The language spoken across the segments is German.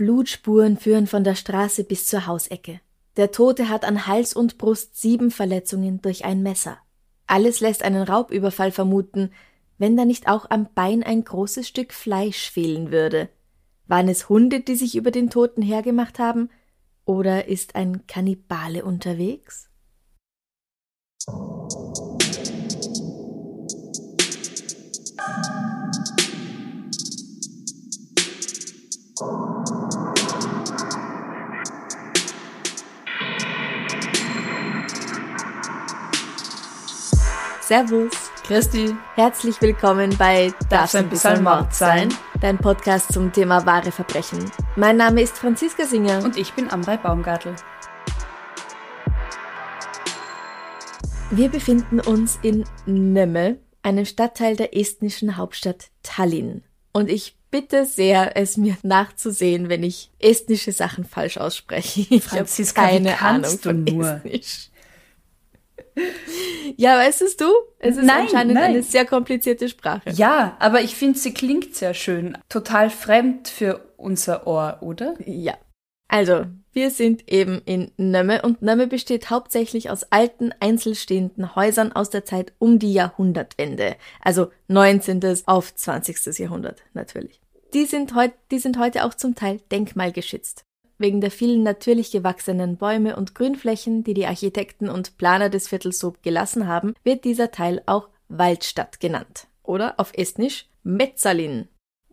Blutspuren führen von der Straße bis zur Hausecke. Der Tote hat an Hals und Brust sieben Verletzungen durch ein Messer. Alles lässt einen Raubüberfall vermuten, wenn da nicht auch am Bein ein großes Stück Fleisch fehlen würde. Waren es Hunde, die sich über den Toten hergemacht haben? Oder ist ein Kannibale unterwegs? Servus. Christi, Herzlich willkommen bei Darf's ein bisschen Mord sein? Dein Podcast zum Thema wahre Verbrechen. Mein Name ist Franziska Singer. und ich bin Amrei Baumgartl. Wir befinden uns in Nömme, einem Stadtteil der estnischen Hauptstadt Tallinn. Und ich bitte sehr, es mir nachzusehen, wenn ich estnische Sachen falsch ausspreche. Ich habe keine Ahnung von nur? Estnisch. Ja, weißt du? Es ist Nein, anscheinend nein. eine sehr komplizierte Sprache. Ja, aber ich finde, sie klingt sehr schön. Total fremd für unser Ohr, oder? Ja. Also, wir sind eben in Nömme und Nömme besteht hauptsächlich aus alten, einzelstehenden Häusern aus der Zeit um die Jahrhundertwende. Also 19. auf 20. Jahrhundert natürlich. Die sind, heut, die sind heute auch zum Teil denkmalgeschützt. Wegen der vielen natürlich gewachsenen Bäume und Grünflächen, die die Architekten und Planer des Viertels so gelassen haben, wird dieser Teil auch Waldstadt genannt. Oder auf Estnisch Metzalin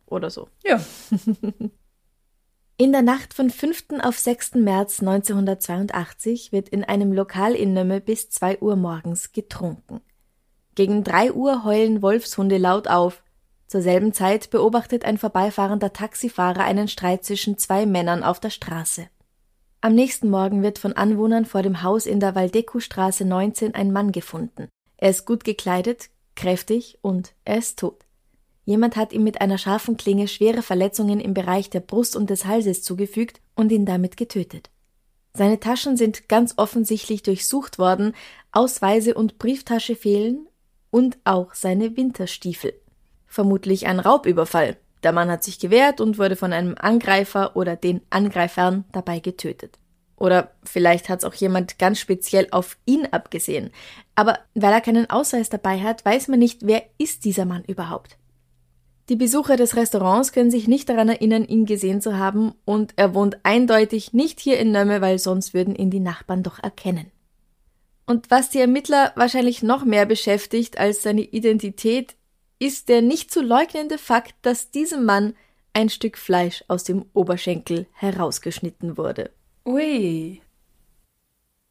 oder so. Ja. In der Nacht von 5. auf 6. März 1982 wird in einem Lokal in Nömme bis 2 Uhr morgens getrunken. Gegen 3 Uhr heulen Wolfshunde laut auf. Zur selben Zeit beobachtet ein vorbeifahrender Taxifahrer einen Streit zwischen zwei Männern auf der Straße. Am nächsten Morgen wird von Anwohnern vor dem Haus in der Waldeku-Straße 19 ein Mann gefunden. Er ist gut gekleidet, kräftig und er ist tot. Jemand hat ihm mit einer scharfen Klinge schwere Verletzungen im Bereich der Brust und des Halses zugefügt und ihn damit getötet. Seine Taschen sind ganz offensichtlich durchsucht worden, Ausweise und Brieftasche fehlen und auch seine Winterstiefel. Vermutlich ein Raubüberfall. Der Mann hat sich gewehrt und wurde von einem Angreifer oder den Angreifern dabei getötet. Oder vielleicht hat es auch jemand ganz speziell auf ihn abgesehen. Aber weil er keinen Ausweis dabei hat, weiß man nicht, wer ist dieser Mann überhaupt. Die Besucher des Restaurants können sich nicht daran erinnern, ihn gesehen zu haben, und er wohnt eindeutig nicht hier in Nömme, weil sonst würden ihn die Nachbarn doch erkennen. Und was die Ermittler wahrscheinlich noch mehr beschäftigt als seine Identität, ist der nicht zu leugnende Fakt, dass diesem Mann ein Stück Fleisch aus dem Oberschenkel herausgeschnitten wurde. Ui.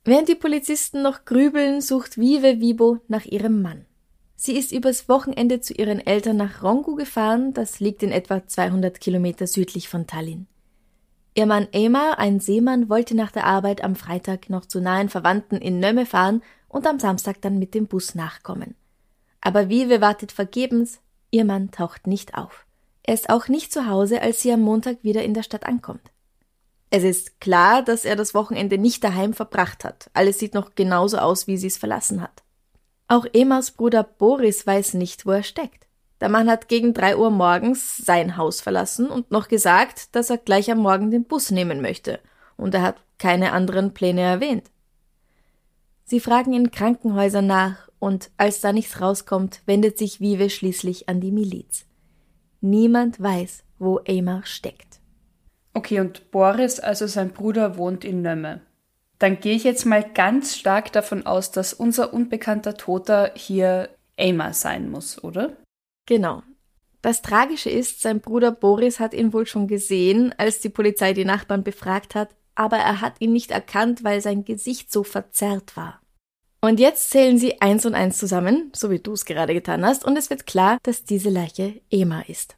Während die Polizisten noch grübeln, sucht Vive Vibo nach ihrem Mann. Sie ist übers Wochenende zu ihren Eltern nach Rongu gefahren, das liegt in etwa 200 Kilometer südlich von Tallinn. Ihr Mann Emar, ein Seemann, wollte nach der Arbeit am Freitag noch zu nahen Verwandten in Nömme fahren und am Samstag dann mit dem Bus nachkommen. Aber Vive wartet vergebens, ihr Mann taucht nicht auf. Er ist auch nicht zu Hause, als sie am Montag wieder in der Stadt ankommt. Es ist klar, dass er das Wochenende nicht daheim verbracht hat. Alles sieht noch genauso aus, wie sie es verlassen hat. Auch Emas Bruder Boris weiß nicht, wo er steckt. Der Mann hat gegen drei Uhr morgens sein Haus verlassen und noch gesagt, dass er gleich am Morgen den Bus nehmen möchte. Und er hat keine anderen Pläne erwähnt. Sie fragen in Krankenhäusern nach und als da nichts rauskommt, wendet sich Vive schließlich an die Miliz. Niemand weiß, wo Eymar steckt. Okay, und Boris, also sein Bruder, wohnt in Nömme. Dann gehe ich jetzt mal ganz stark davon aus, dass unser unbekannter Toter hier Eimer sein muss, oder? Genau. Das Tragische ist, sein Bruder Boris hat ihn wohl schon gesehen, als die Polizei die Nachbarn befragt hat, aber er hat ihn nicht erkannt, weil sein Gesicht so verzerrt war. Und jetzt zählen sie eins und eins zusammen, so wie du es gerade getan hast, und es wird klar, dass diese Leiche Ema ist.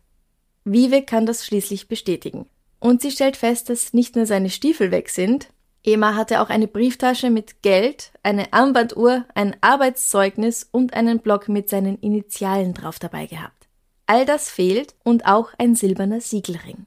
Vive kann das schließlich bestätigen. Und sie stellt fest, dass nicht nur seine Stiefel weg sind, Ema hatte auch eine Brieftasche mit Geld, eine Armbanduhr, ein Arbeitszeugnis und einen Block mit seinen Initialen drauf dabei gehabt. All das fehlt und auch ein silberner Siegelring.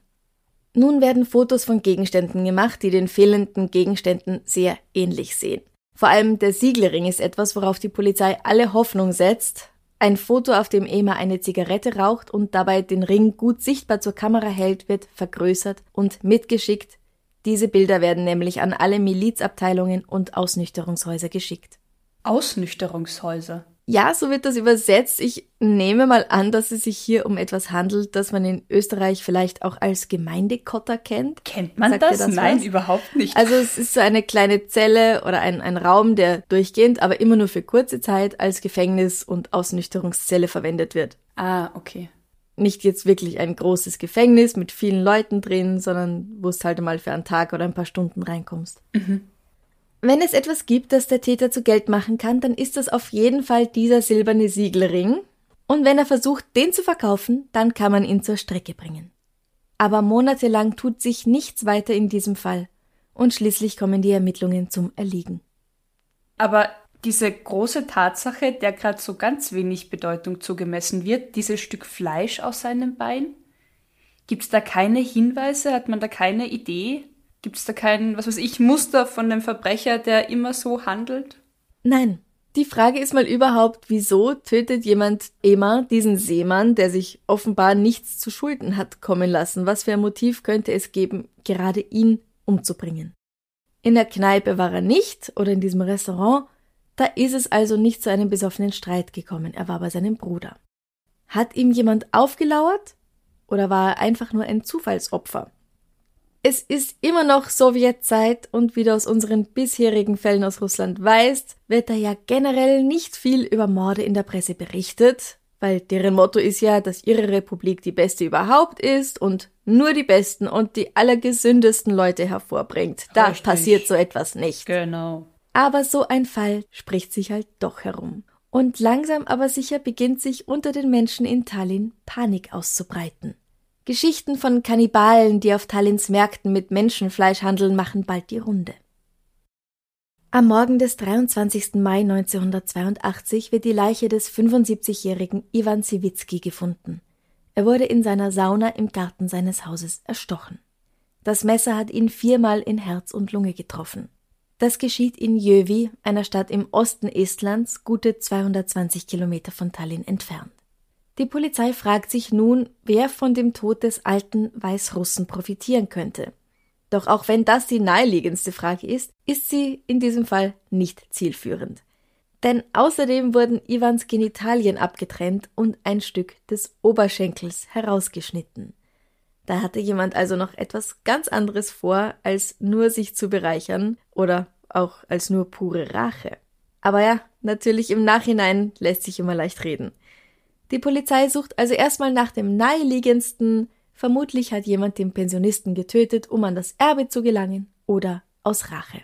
Nun werden Fotos von Gegenständen gemacht, die den fehlenden Gegenständen sehr ähnlich sehen. Vor allem der Siegelring ist etwas, worauf die Polizei alle Hoffnung setzt. Ein Foto, auf dem Ema eine Zigarette raucht und dabei den Ring gut sichtbar zur Kamera hält, wird vergrößert und mitgeschickt diese Bilder werden nämlich an alle Milizabteilungen und Ausnüchterungshäuser geschickt. Ausnüchterungshäuser? Ja, so wird das übersetzt. Ich nehme mal an, dass es sich hier um etwas handelt, das man in Österreich vielleicht auch als Gemeindekotter kennt. Kennt man das? das? Nein, was? überhaupt nicht. Also es ist so eine kleine Zelle oder ein, ein Raum, der durchgehend, aber immer nur für kurze Zeit als Gefängnis und Ausnüchterungszelle verwendet wird. Ah, okay nicht jetzt wirklich ein großes Gefängnis mit vielen Leuten drin, sondern wo es halt mal für einen Tag oder ein paar Stunden reinkommst. Mhm. Wenn es etwas gibt, das der Täter zu Geld machen kann, dann ist das auf jeden Fall dieser silberne Siegelring. Und wenn er versucht, den zu verkaufen, dann kann man ihn zur Strecke bringen. Aber monatelang tut sich nichts weiter in diesem Fall. Und schließlich kommen die Ermittlungen zum Erliegen. Aber diese große Tatsache, der gerade so ganz wenig Bedeutung zugemessen wird, dieses Stück Fleisch aus seinem Bein? Gibt es da keine Hinweise? Hat man da keine Idee? Gibt es da kein, was weiß ich, Muster von dem Verbrecher, der immer so handelt? Nein. Die Frage ist mal überhaupt, wieso tötet jemand Emma, diesen Seemann, der sich offenbar nichts zu Schulden hat kommen lassen? Was für ein Motiv könnte es geben, gerade ihn umzubringen? In der Kneipe war er nicht oder in diesem Restaurant, da ist es also nicht zu einem besoffenen Streit gekommen, er war bei seinem Bruder. Hat ihm jemand aufgelauert? Oder war er einfach nur ein Zufallsopfer? Es ist immer noch Sowjetzeit und wie du aus unseren bisherigen Fällen aus Russland weißt, wird da ja generell nicht viel über Morde in der Presse berichtet, weil deren Motto ist ja, dass ihre Republik die beste überhaupt ist und nur die besten und die allergesündesten Leute hervorbringt. Da Richtig. passiert so etwas nicht. Genau. Aber so ein Fall spricht sich halt doch herum. Und langsam aber sicher beginnt sich unter den Menschen in Tallinn Panik auszubreiten. Geschichten von Kannibalen, die auf Tallinns Märkten mit Menschenfleisch handeln, machen bald die Runde. Am Morgen des 23. Mai 1982 wird die Leiche des 75-jährigen Ivan Siwitzki gefunden. Er wurde in seiner Sauna im Garten seines Hauses erstochen. Das Messer hat ihn viermal in Herz und Lunge getroffen. Das geschieht in Jövi, einer Stadt im Osten Estlands, gute 220 Kilometer von Tallinn entfernt. Die Polizei fragt sich nun, wer von dem Tod des alten Weißrussen profitieren könnte. Doch auch wenn das die naheliegendste Frage ist, ist sie in diesem Fall nicht zielführend. Denn außerdem wurden Ivans Genitalien abgetrennt und ein Stück des Oberschenkels herausgeschnitten. Da hatte jemand also noch etwas ganz anderes vor, als nur sich zu bereichern oder auch als nur pure Rache. Aber ja, natürlich im Nachhinein lässt sich immer leicht reden. Die Polizei sucht also erstmal nach dem naheliegendsten, vermutlich hat jemand den Pensionisten getötet, um an das Erbe zu gelangen oder aus Rache.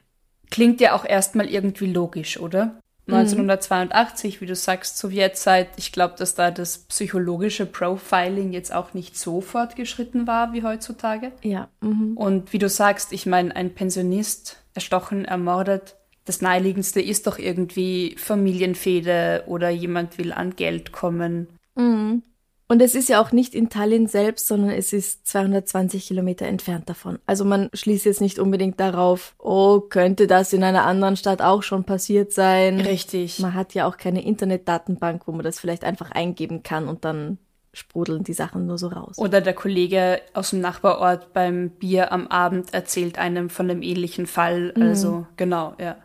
Klingt ja auch erstmal irgendwie logisch, oder? 1982, wie du sagst, Sowjetzeit. Ich glaube, dass da das psychologische Profiling jetzt auch nicht so fortgeschritten war wie heutzutage. Ja. Mhm. Und wie du sagst, ich meine, ein Pensionist erstochen, ermordet. Das naheliegendste ist doch irgendwie Familienfehde oder jemand will an Geld kommen. Mhm. Und es ist ja auch nicht in Tallinn selbst, sondern es ist 220 Kilometer entfernt davon. Also man schließt jetzt nicht unbedingt darauf, oh, könnte das in einer anderen Stadt auch schon passiert sein. Richtig. Man hat ja auch keine Internetdatenbank, wo man das vielleicht einfach eingeben kann und dann sprudeln die Sachen nur so raus. Oder der Kollege aus dem Nachbarort beim Bier am Abend erzählt einem von einem ähnlichen Fall. Mhm. Also genau, ja.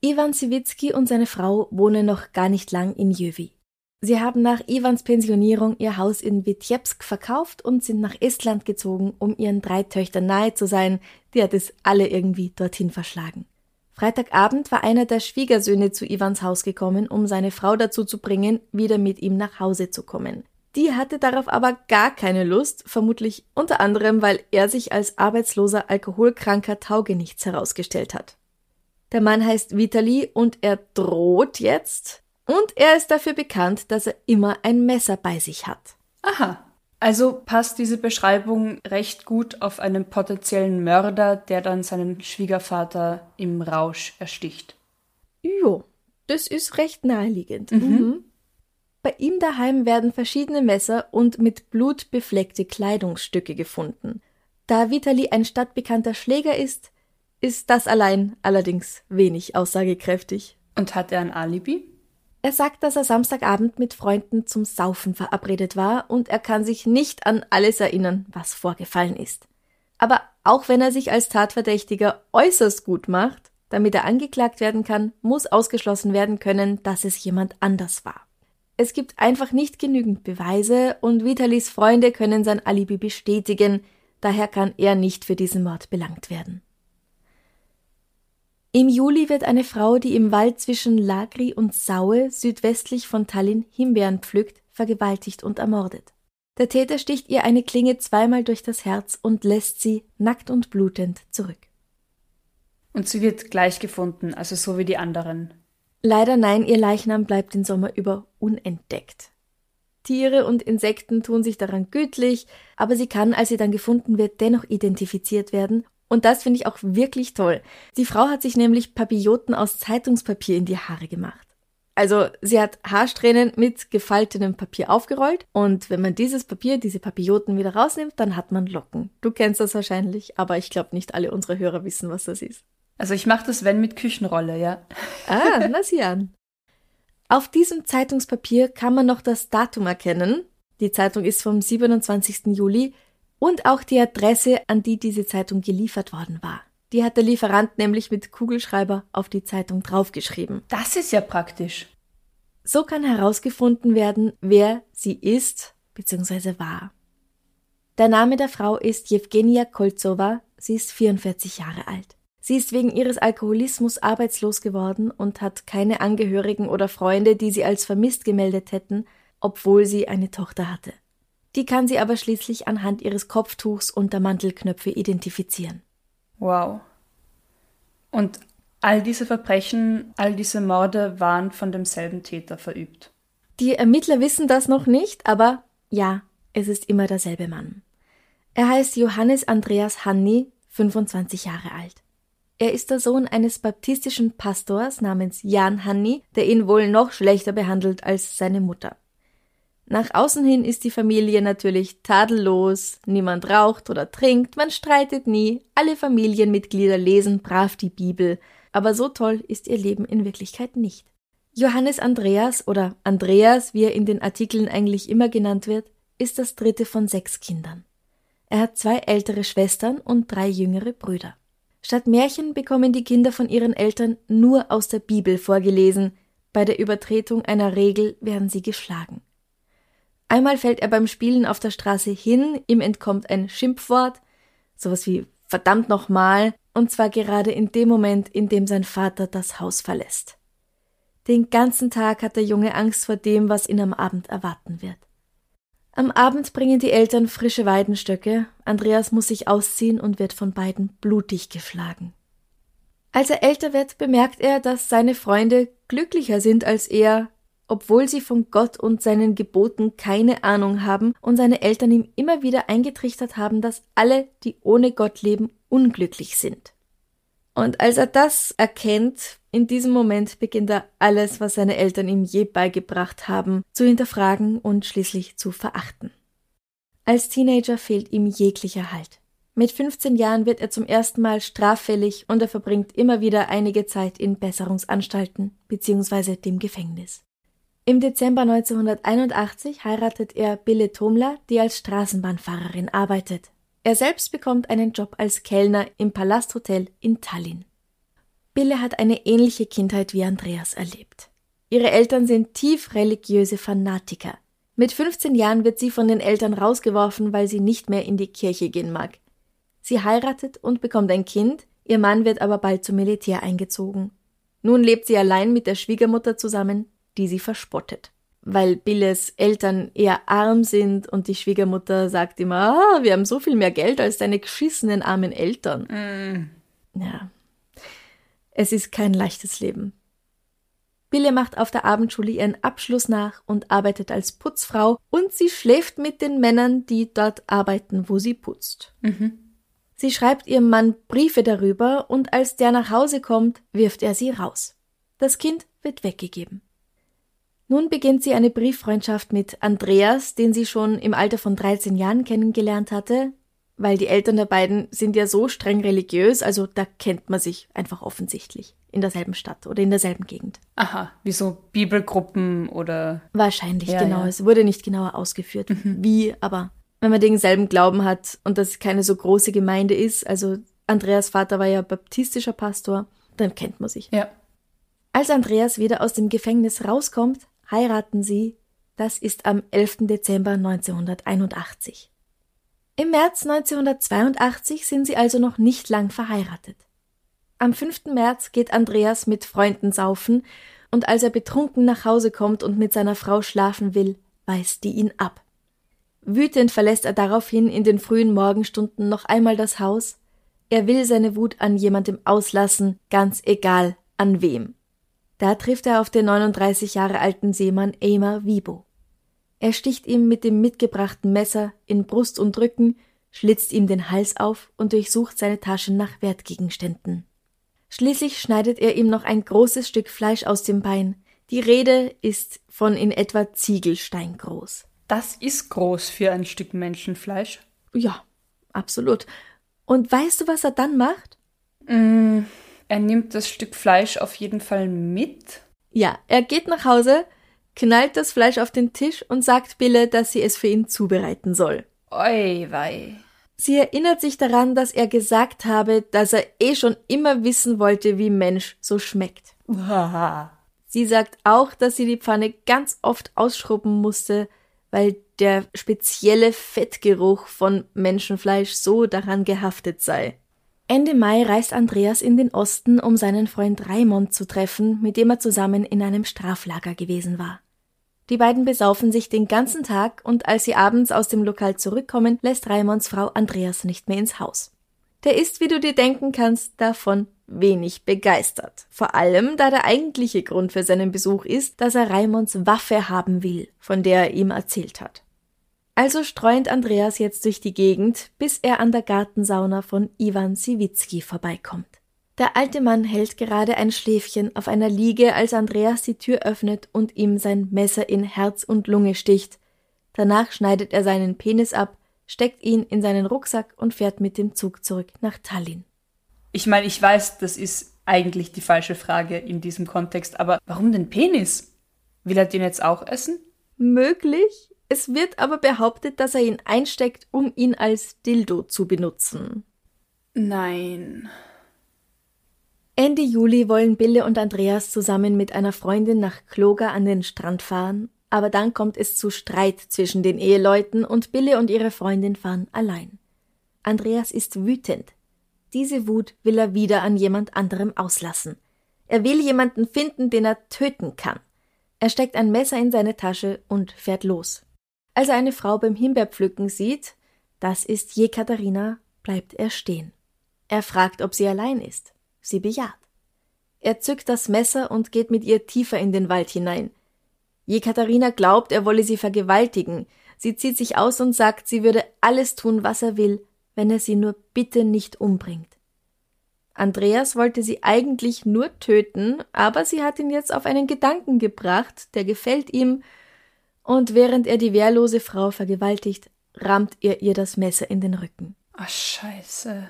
Ivan Siwitzki und seine Frau wohnen noch gar nicht lang in Jövi. Sie haben nach Ivans Pensionierung ihr Haus in Vitebsk verkauft und sind nach Estland gezogen, um ihren drei Töchtern nahe zu sein, die hat es alle irgendwie dorthin verschlagen. Freitagabend war einer der Schwiegersöhne zu Ivans Haus gekommen, um seine Frau dazu zu bringen, wieder mit ihm nach Hause zu kommen. Die hatte darauf aber gar keine Lust, vermutlich unter anderem, weil er sich als arbeitsloser, alkoholkranker Taugenichts herausgestellt hat. Der Mann heißt Vitali und er droht jetzt, und er ist dafür bekannt, dass er immer ein Messer bei sich hat. Aha. Also passt diese Beschreibung recht gut auf einen potenziellen Mörder, der dann seinen Schwiegervater im Rausch ersticht. Jo, das ist recht naheliegend. Mhm. Mhm. Bei ihm daheim werden verschiedene Messer und mit Blut befleckte Kleidungsstücke gefunden. Da Vitali ein stadtbekannter Schläger ist, ist das allein allerdings wenig aussagekräftig. Und hat er ein Alibi? Er sagt, dass er Samstagabend mit Freunden zum Saufen verabredet war und er kann sich nicht an alles erinnern, was vorgefallen ist. Aber auch wenn er sich als Tatverdächtiger äußerst gut macht, damit er angeklagt werden kann, muss ausgeschlossen werden können, dass es jemand anders war. Es gibt einfach nicht genügend Beweise und Vitalis Freunde können sein Alibi bestätigen, daher kann er nicht für diesen Mord belangt werden. Im Juli wird eine Frau, die im Wald zwischen Lagri und Saue südwestlich von Tallinn Himbeeren pflückt, vergewaltigt und ermordet. Der Täter sticht ihr eine Klinge zweimal durch das Herz und lässt sie, nackt und blutend, zurück. Und sie wird gleich gefunden, also so wie die anderen. Leider nein, ihr Leichnam bleibt den Sommer über unentdeckt. Tiere und Insekten tun sich daran gütlich, aber sie kann, als sie dann gefunden wird, dennoch identifiziert werden und das finde ich auch wirklich toll. Die Frau hat sich nämlich Papilloten aus Zeitungspapier in die Haare gemacht. Also sie hat Haarsträhnen mit gefaltenem Papier aufgerollt und wenn man dieses Papier, diese Papilloten wieder rausnimmt, dann hat man Locken. Du kennst das wahrscheinlich, aber ich glaube nicht alle unsere Hörer wissen, was das ist. Also ich mache das, wenn mit Küchenrolle, ja. Ah, na sieh an. Auf diesem Zeitungspapier kann man noch das Datum erkennen. Die Zeitung ist vom 27. Juli und auch die Adresse, an die diese Zeitung geliefert worden war. Die hat der Lieferant nämlich mit Kugelschreiber auf die Zeitung draufgeschrieben. Das ist ja praktisch. So kann herausgefunden werden, wer sie ist bzw. war. Der Name der Frau ist Jewgenia Kolzowa, sie ist 44 Jahre alt. Sie ist wegen ihres Alkoholismus arbeitslos geworden und hat keine Angehörigen oder Freunde, die sie als vermisst gemeldet hätten, obwohl sie eine Tochter hatte. Die kann sie aber schließlich anhand ihres Kopftuchs und der Mantelknöpfe identifizieren. Wow. Und all diese Verbrechen, all diese Morde waren von demselben Täter verübt. Die Ermittler wissen das noch nicht, aber ja, es ist immer derselbe Mann. Er heißt Johannes Andreas Hanni, 25 Jahre alt. Er ist der Sohn eines baptistischen Pastors namens Jan Hanni, der ihn wohl noch schlechter behandelt als seine Mutter. Nach außen hin ist die Familie natürlich tadellos, niemand raucht oder trinkt, man streitet nie, alle Familienmitglieder lesen brav die Bibel, aber so toll ist ihr Leben in Wirklichkeit nicht. Johannes Andreas oder Andreas, wie er in den Artikeln eigentlich immer genannt wird, ist das dritte von sechs Kindern. Er hat zwei ältere Schwestern und drei jüngere Brüder. Statt Märchen bekommen die Kinder von ihren Eltern nur aus der Bibel vorgelesen, bei der Übertretung einer Regel werden sie geschlagen. Einmal fällt er beim Spielen auf der Straße hin, ihm entkommt ein Schimpfwort, sowas wie verdammt nochmal, und zwar gerade in dem Moment, in dem sein Vater das Haus verlässt. Den ganzen Tag hat der Junge Angst vor dem, was ihn am Abend erwarten wird. Am Abend bringen die Eltern frische Weidenstöcke, Andreas muss sich ausziehen und wird von beiden blutig geschlagen. Als er älter wird, bemerkt er, dass seine Freunde glücklicher sind als er, obwohl sie von Gott und seinen Geboten keine Ahnung haben und seine Eltern ihm immer wieder eingetrichtert haben, dass alle, die ohne Gott leben, unglücklich sind. Und als er das erkennt, in diesem Moment beginnt er alles, was seine Eltern ihm je beigebracht haben, zu hinterfragen und schließlich zu verachten. Als Teenager fehlt ihm jeglicher Halt. Mit 15 Jahren wird er zum ersten Mal straffällig und er verbringt immer wieder einige Zeit in Besserungsanstalten bzw. dem Gefängnis. Im Dezember 1981 heiratet er Bille Tomla, die als Straßenbahnfahrerin arbeitet. Er selbst bekommt einen Job als Kellner im Palasthotel in Tallinn. Bille hat eine ähnliche Kindheit wie Andreas erlebt. Ihre Eltern sind tief religiöse Fanatiker. Mit 15 Jahren wird sie von den Eltern rausgeworfen, weil sie nicht mehr in die Kirche gehen mag. Sie heiratet und bekommt ein Kind, ihr Mann wird aber bald zum Militär eingezogen. Nun lebt sie allein mit der Schwiegermutter zusammen, die sie verspottet. Weil Billes Eltern eher arm sind und die Schwiegermutter sagt immer, ah, wir haben so viel mehr Geld als deine geschissenen armen Eltern. Mm. Ja. Es ist kein leichtes Leben. Bille macht auf der Abendschule ihren Abschluss nach und arbeitet als Putzfrau und sie schläft mit den Männern, die dort arbeiten, wo sie putzt. Mhm. Sie schreibt ihrem Mann Briefe darüber und als der nach Hause kommt, wirft er sie raus. Das Kind wird weggegeben. Nun beginnt sie eine Brieffreundschaft mit Andreas, den sie schon im Alter von 13 Jahren kennengelernt hatte, weil die Eltern der beiden sind ja so streng religiös, also da kennt man sich einfach offensichtlich in derselben Stadt oder in derselben Gegend. Aha, wie so Bibelgruppen oder. Wahrscheinlich, Ja, genau. ja. Es wurde nicht genauer ausgeführt, wie, aber wenn man denselben Glauben hat und das keine so große Gemeinde ist, also Andreas Vater war ja baptistischer Pastor, dann kennt man sich. Ja. Als Andreas wieder aus dem Gefängnis rauskommt, heiraten sie. Das ist am 11. Dezember 1981. Im März 1982 sind sie also noch nicht lang verheiratet. Am 5. März geht Andreas mit Freunden saufen und als er betrunken nach Hause kommt und mit seiner Frau schlafen will, weist die ihn ab. Wütend verlässt er daraufhin in den frühen Morgenstunden noch einmal das Haus. Er will seine Wut an jemandem auslassen, ganz egal an wem. Da trifft er auf den 39 Jahre alten Seemann Eimer Wibo. Er sticht ihm mit dem mitgebrachten Messer in Brust und Rücken, schlitzt ihm den Hals auf und durchsucht seine Taschen nach Wertgegenständen. Schließlich schneidet er ihm noch ein großes Stück Fleisch aus dem Bein. Die Rede ist von in etwa Ziegelstein groß. Das ist groß für ein Stück Menschenfleisch. Ja, absolut. Und weißt du, was er dann macht? Mm, er nimmt das Stück Fleisch auf jeden Fall mit. Ja, er geht nach Hause, knallt das Fleisch auf den Tisch und sagt Bille, dass sie es für ihn zubereiten soll. Oi, wei. Sie erinnert sich daran, dass er gesagt habe, dass er eh schon immer wissen wollte, wie Mensch so schmeckt. Haha. Sie sagt auch, dass sie die Pfanne ganz oft ausschrubben musste, weil der spezielle Fettgeruch von Menschenfleisch so daran gehaftet sei. Ende Mai reist Andreas in den Osten, um seinen Freund Raimond zu treffen, mit dem er zusammen in einem Straflager gewesen war. Die beiden besaufen sich den ganzen Tag und als sie abends aus dem Lokal zurückkommen, lässt Raimonds Frau Andreas nicht mehr ins Haus. Der ist, wie du dir denken kannst, davon wenig begeistert. Vor allem, da der eigentliche Grund für seinen Besuch ist, dass er Raimonds Waffe haben will, von der er ihm erzählt hat. Also streunt Andreas jetzt durch die Gegend, bis er an der Gartensauna von Ivan Siwitzki vorbeikommt. Der alte Mann hält gerade ein Schläfchen auf einer Liege, als Andreas die Tür öffnet und ihm sein Messer in Herz und Lunge sticht. Danach schneidet er seinen Penis ab, steckt ihn in seinen Rucksack und fährt mit dem Zug zurück nach Tallinn. Ich meine, ich weiß, das ist eigentlich die falsche Frage in diesem Kontext, aber warum den Penis? Will er den jetzt auch essen? Möglich. Es wird aber behauptet, dass er ihn einsteckt, um ihn als Dildo zu benutzen. Nein. Ende Juli wollen Bille und Andreas zusammen mit einer Freundin nach Kloga an den Strand fahren, aber dann kommt es zu Streit zwischen den Eheleuten und Bille und ihre Freundin fahren allein. Andreas ist wütend. Diese Wut will er wieder an jemand anderem auslassen. Er will jemanden finden, den er töten kann. Er steckt ein Messer in seine Tasche und fährt los. Als er eine Frau beim Himbeerpflücken sieht, das ist Jekaterina, bleibt er stehen. Er fragt, ob sie allein ist. Sie bejaht. Er zückt das Messer und geht mit ihr tiefer in den Wald hinein. Jekaterina glaubt, er wolle sie vergewaltigen. Sie zieht sich aus und sagt, sie würde alles tun, was er will, wenn er sie nur bitte nicht umbringt. Andreas wollte sie eigentlich nur töten, aber sie hat ihn jetzt auf einen Gedanken gebracht, der gefällt ihm, und während er die wehrlose Frau vergewaltigt, rammt er ihr das Messer in den Rücken. Ach, scheiße.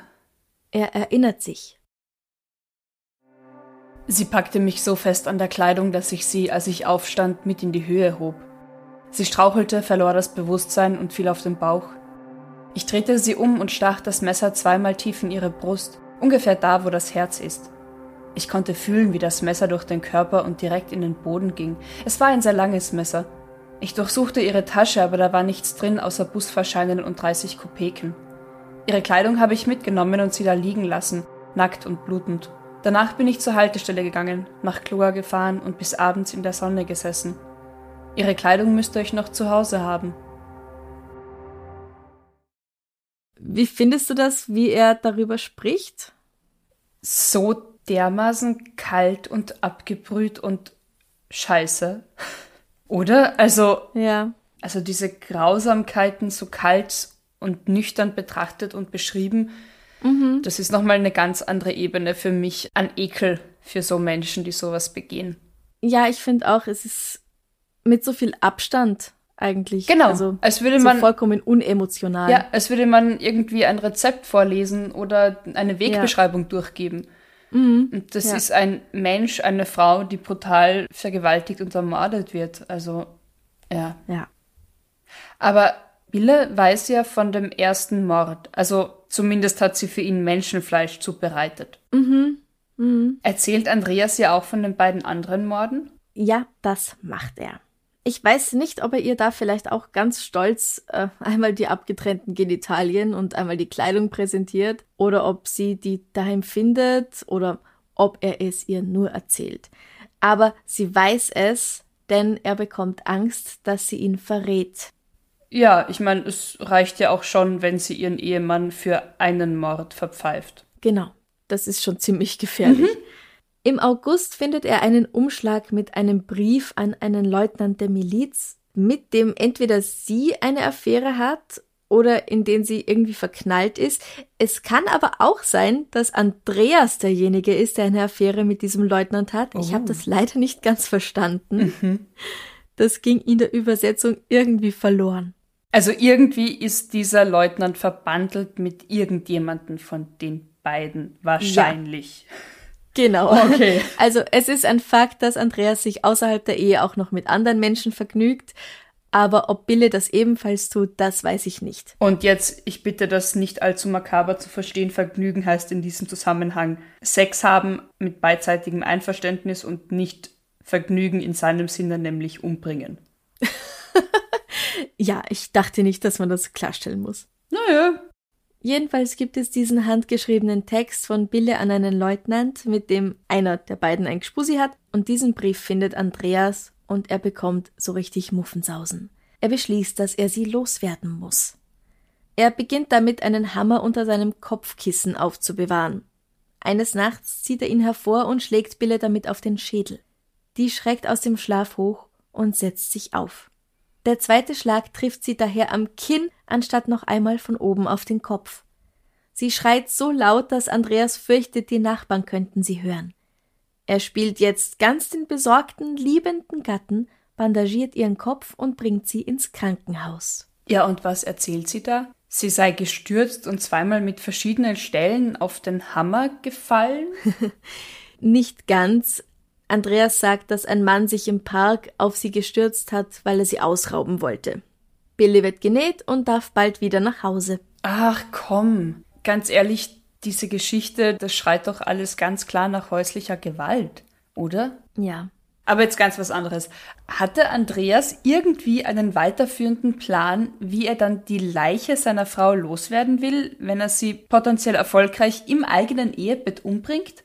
Er erinnert sich. Sie packte mich so fest an der Kleidung, dass ich sie, als ich aufstand, mit in die Höhe hob. Sie strauchelte, verlor das Bewusstsein und fiel auf den Bauch. Ich drehte sie um und stach das Messer zweimal tief in ihre Brust, ungefähr da, wo das Herz ist. Ich konnte fühlen, wie das Messer durch den Körper und direkt in den Boden ging. Es war ein sehr langes Messer. Ich durchsuchte ihre Tasche, aber da war nichts drin außer Busfahrscheinen und 30 Kopeken. Ihre Kleidung habe ich mitgenommen und sie da liegen lassen, nackt und blutend. Danach bin ich zur Haltestelle gegangen, nach Kloa gefahren und bis abends in der Sonne gesessen. Ihre Kleidung müsste ich noch zu Hause haben. Wie findest du das, wie er darüber spricht? So dermaßen kalt und abgebrüht und scheiße. Oder? Also, Ja. also diese Grausamkeiten so kalt und nüchtern betrachtet und beschrieben, das ist nochmal eine ganz andere Ebene für mich an Ekel für so Menschen, die sowas begehen. Ja, ich finde auch, es ist mit so viel Abstand eigentlich. Genau, Also als würde so man- vollkommen unemotional. Ja, als würde man irgendwie ein Rezept vorlesen oder eine Wegbeschreibung durchgeben. Und das Ja. ist ein Mensch, eine Frau, die brutal vergewaltigt und ermordet wird. Also, ja. Ja. Aber Bille weiß ja von dem ersten Mord. Also zumindest hat sie für ihn Menschenfleisch zubereitet. Erzählt Andreas ja auch von den beiden anderen Morden? Ja, das macht er. Ich weiß nicht, ob er ihr da vielleicht auch ganz stolz äh, einmal die abgetrennten Genitalien und einmal die Kleidung präsentiert oder ob sie die daheim findet oder ob er es ihr nur erzählt. Aber sie weiß es, denn er bekommt Angst, dass sie ihn verrät. Ja, ich meine, es reicht ja auch schon, wenn sie ihren Ehemann für einen Mord verpfeift. Genau, das ist schon ziemlich gefährlich. Im August findet er einen Umschlag mit einem Brief an einen Leutnant der Miliz, mit dem entweder sie eine Affäre hat oder in den sie irgendwie verknallt ist. Es kann aber auch sein, dass Andreas derjenige ist, der eine Affäre mit diesem Leutnant hat. Ich habe das leider nicht ganz verstanden. Das ging in der Übersetzung irgendwie verloren. Also irgendwie ist dieser Leutnant verbandelt mit irgendjemanden von den beiden. Wahrscheinlich. Genau. Okay. Also es ist ein Fakt, dass Andreas sich außerhalb der Ehe auch noch mit anderen Menschen vergnügt. Aber ob Bille das ebenfalls tut, das weiß ich nicht. Und jetzt, ich bitte das nicht allzu makaber zu verstehen, Vergnügen heißt in diesem Zusammenhang Sex haben mit beidseitigem Einverständnis und nicht Vergnügen in seinem Sinne, nämlich umbringen. Ja, ich dachte nicht, dass man das klarstellen muss. Naja, Jedenfalls gibt es diesen handgeschriebenen Text von Bille an einen Leutnant, mit dem einer der beiden ein Gspusi hat, und diesen Brief findet Andreas und er bekommt so richtig Muffensausen. Er beschließt, dass er sie loswerden muss. Er beginnt damit, einen Hammer unter seinem Kopfkissen aufzubewahren. Eines Nachts zieht er ihn hervor und schlägt Bille damit auf den Schädel. Die schreckt aus dem Schlaf hoch und setzt sich auf. Der zweite Schlag trifft sie daher am Kinn, anstatt noch einmal von oben auf den Kopf. Sie schreit so laut, dass Andreas fürchtet, die Nachbarn könnten sie hören. Er spielt jetzt ganz den besorgten, liebenden Gatten, bandagiert ihren Kopf und bringt sie ins Krankenhaus. Ja, und was erzählt sie da? Sie sei gestürzt und zweimal mit verschiedenen Stellen auf den Hammer gefallen? Nicht ganz. Andreas sagt, dass ein Mann sich im Park auf sie gestürzt hat, weil er sie ausrauben wollte. Billy wird genäht und darf bald wieder nach Hause. Ach komm, ganz ehrlich, diese Geschichte, das schreit doch alles ganz klar nach häuslicher Gewalt, oder? Ja. Aber jetzt ganz was anderes. Hatte Andreas irgendwie einen weiterführenden Plan, wie er dann die Leiche seiner Frau loswerden will, wenn er sie potenziell erfolgreich im eigenen Ehebett umbringt?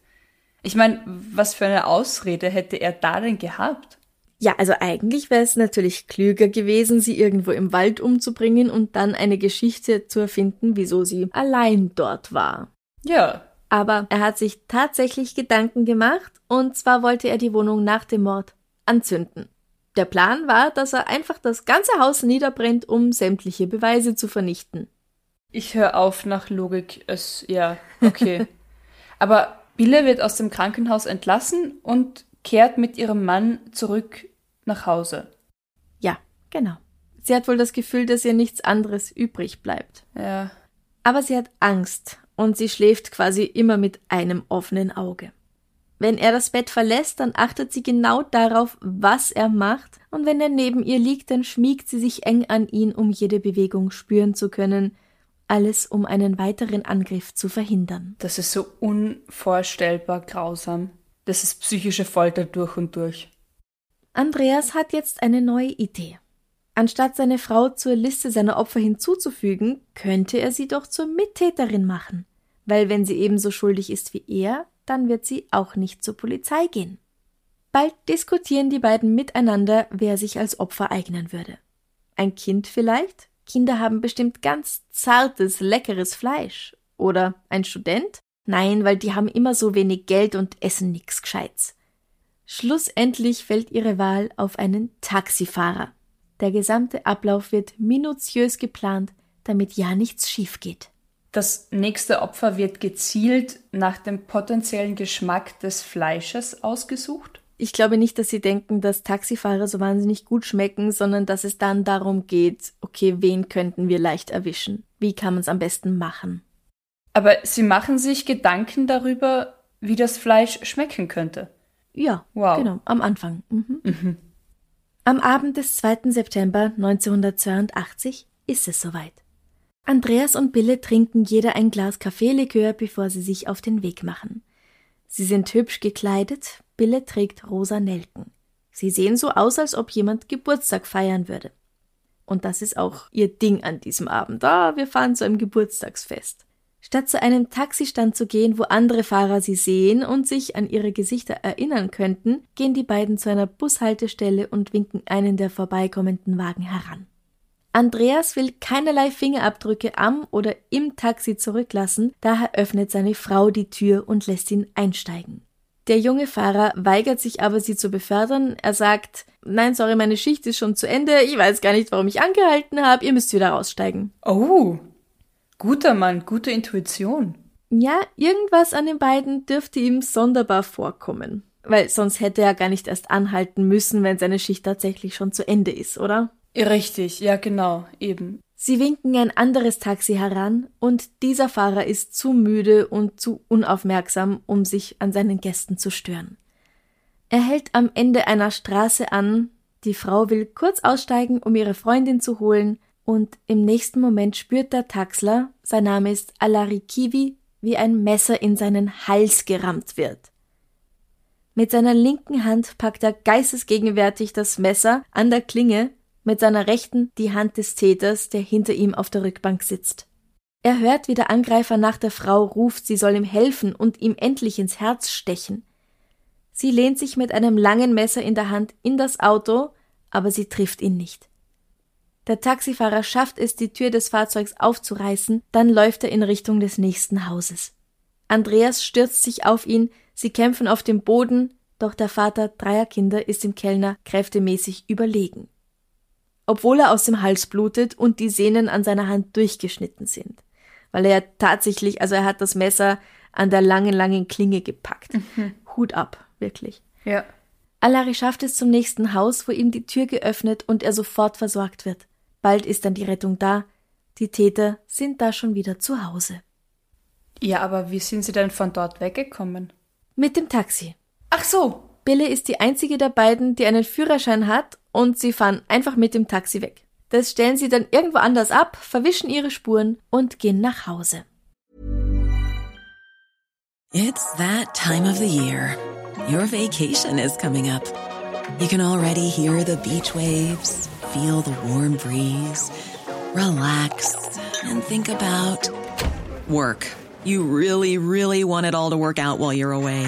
Ich meine, was für eine Ausrede hätte er da denn gehabt? Ja, also eigentlich wäre es natürlich klüger gewesen, sie irgendwo im Wald umzubringen und dann eine Geschichte zu erfinden, wieso sie allein dort war. Ja, Aber er hat sich tatsächlich Gedanken gemacht, und zwar wollte er die Wohnung nach dem Mord anzünden. Der Plan war, dass er einfach das ganze Haus niederbrennt, um sämtliche Beweise zu vernichten. ich höre auf nach Logik. Es, ja, okay. Aber Bille wird aus dem Krankenhaus entlassen und kehrt mit ihrem Mann zurück nach Hause. Ja, genau. Sie hat wohl das Gefühl, dass ihr nichts anderes übrig bleibt. Ja, Aber sie hat Angst und sie schläft quasi immer mit einem offenen Auge. Wenn er das Bett verlässt, dann achtet sie genau darauf, was er macht, und wenn er neben ihr liegt, dann schmiegt sie sich eng an ihn, um jede Bewegung spüren zu können, alles um einen weiteren Angriff zu verhindern. das ist so unvorstellbar grausam. Das ist psychische Folter durch und durch. Andreas hat jetzt eine neue Idee. Anstatt seine Frau zur Liste seiner Opfer hinzuzufügen, könnte er sie doch zur Mittäterin machen. Weil wenn sie ebenso schuldig ist wie er, dann wird sie auch nicht zur Polizei gehen. Bald diskutieren die beiden miteinander, wer sich als Opfer eignen würde. Ein Kind vielleicht? Kinder haben bestimmt ganz zartes, leckeres Fleisch. Oder ein Student? Nein, weil die haben immer so wenig Geld und essen nix Gescheites. Schlussendlich fällt ihre Wahl auf einen Taxifahrer. Der gesamte Ablauf wird minutiös geplant, damit ja nichts schief geht. Das nächste Opfer wird gezielt nach dem potenziellen Geschmack des Fleisches ausgesucht? Ich glaube nicht, dass sie denken, dass Taxifahrer so wahnsinnig gut schmecken, sondern dass es dann darum geht, okay, wen könnten wir leicht erwischen? Wie kann man es am besten machen? Aber sie machen sich Gedanken darüber, wie das Fleisch schmecken könnte. Ja, wow. genau, am Anfang. Mhm. Mhm. Am Abend des 2. September 1982 ist es soweit. Andreas und Bille trinken jeder ein Glas Kaffeelikör, bevor sie sich auf den Weg machen. Sie sind hübsch gekleidet, Bille trägt rosa Nelken. Sie sehen so aus, als ob jemand Geburtstag feiern würde. Und das ist auch ihr Ding an diesem Abend. Ah, wir fahren zu einem Geburtstagsfest. Statt zu einem Taxistand zu gehen, wo andere Fahrer sie sehen und sich an ihre Gesichter erinnern könnten, gehen die beiden zu einer Bushaltestelle und winken einen der vorbeikommenden Wagen heran. Andreas will keinerlei Fingerabdrücke am oder im Taxi zurücklassen, daher öffnet seine Frau die Tür und lässt ihn einsteigen. Der junge Fahrer weigert sich aber, sie zu befördern. Er sagt, nein, sorry, meine Schicht ist schon zu Ende, ich weiß gar nicht, warum ich angehalten habe, ihr müsst wieder raussteigen. Oh, guter Mann, gute Intuition. Ja, irgendwas an den beiden dürfte ihm sonderbar vorkommen. Weil sonst hätte er gar nicht erst anhalten müssen, wenn seine Schicht tatsächlich schon zu Ende ist, oder? Richtig, ja genau, eben. Sie winken ein anderes Taxi heran, und dieser Fahrer ist zu müde und zu unaufmerksam, um sich an seinen Gästen zu stören. Er hält am Ende einer Straße an, die Frau will kurz aussteigen, um ihre Freundin zu holen, und im nächsten Moment spürt der Taxler, sein Name ist Alarikivi, wie ein Messer in seinen Hals gerammt wird. Mit seiner linken Hand packt er geistesgegenwärtig das Messer an der Klinge mit seiner Rechten die Hand des Täters, der hinter ihm auf der Rückbank sitzt. Er hört, wie der Angreifer nach der Frau ruft, sie soll ihm helfen und ihm endlich ins Herz stechen. Sie lehnt sich mit einem langen Messer in der Hand in das Auto, aber sie trifft ihn nicht. Der Taxifahrer schafft es, die Tür des Fahrzeugs aufzureißen, dann läuft er in Richtung des nächsten Hauses. Andreas stürzt sich auf ihn, sie kämpfen auf dem Boden, doch der Vater dreier Kinder ist dem Kellner kräftemäßig überlegen obwohl er aus dem Hals blutet und die Sehnen an seiner Hand durchgeschnitten sind. Weil er ja tatsächlich, also er hat das Messer an der langen, langen Klinge gepackt. Mhm. Hut ab, wirklich. Ja. Alari schafft es zum nächsten Haus, wo ihm die Tür geöffnet und er sofort versorgt wird. Bald ist dann die Rettung da. Die Täter sind da schon wieder zu Hause. Ja, aber wie sind sie denn von dort weggekommen? Mit dem Taxi. Ach so. Bille ist die einzige der beiden, die einen Führerschein hat und sie fahren einfach mit dem Taxi weg. Das stellen sie dann irgendwo anders ab, verwischen ihre Spuren und gehen nach Hause. It's that time of the year. Your vacation is coming up. You can already hear the beach waves, feel the warm breeze, relax and think about work. You really, really want it all to work out while you're away.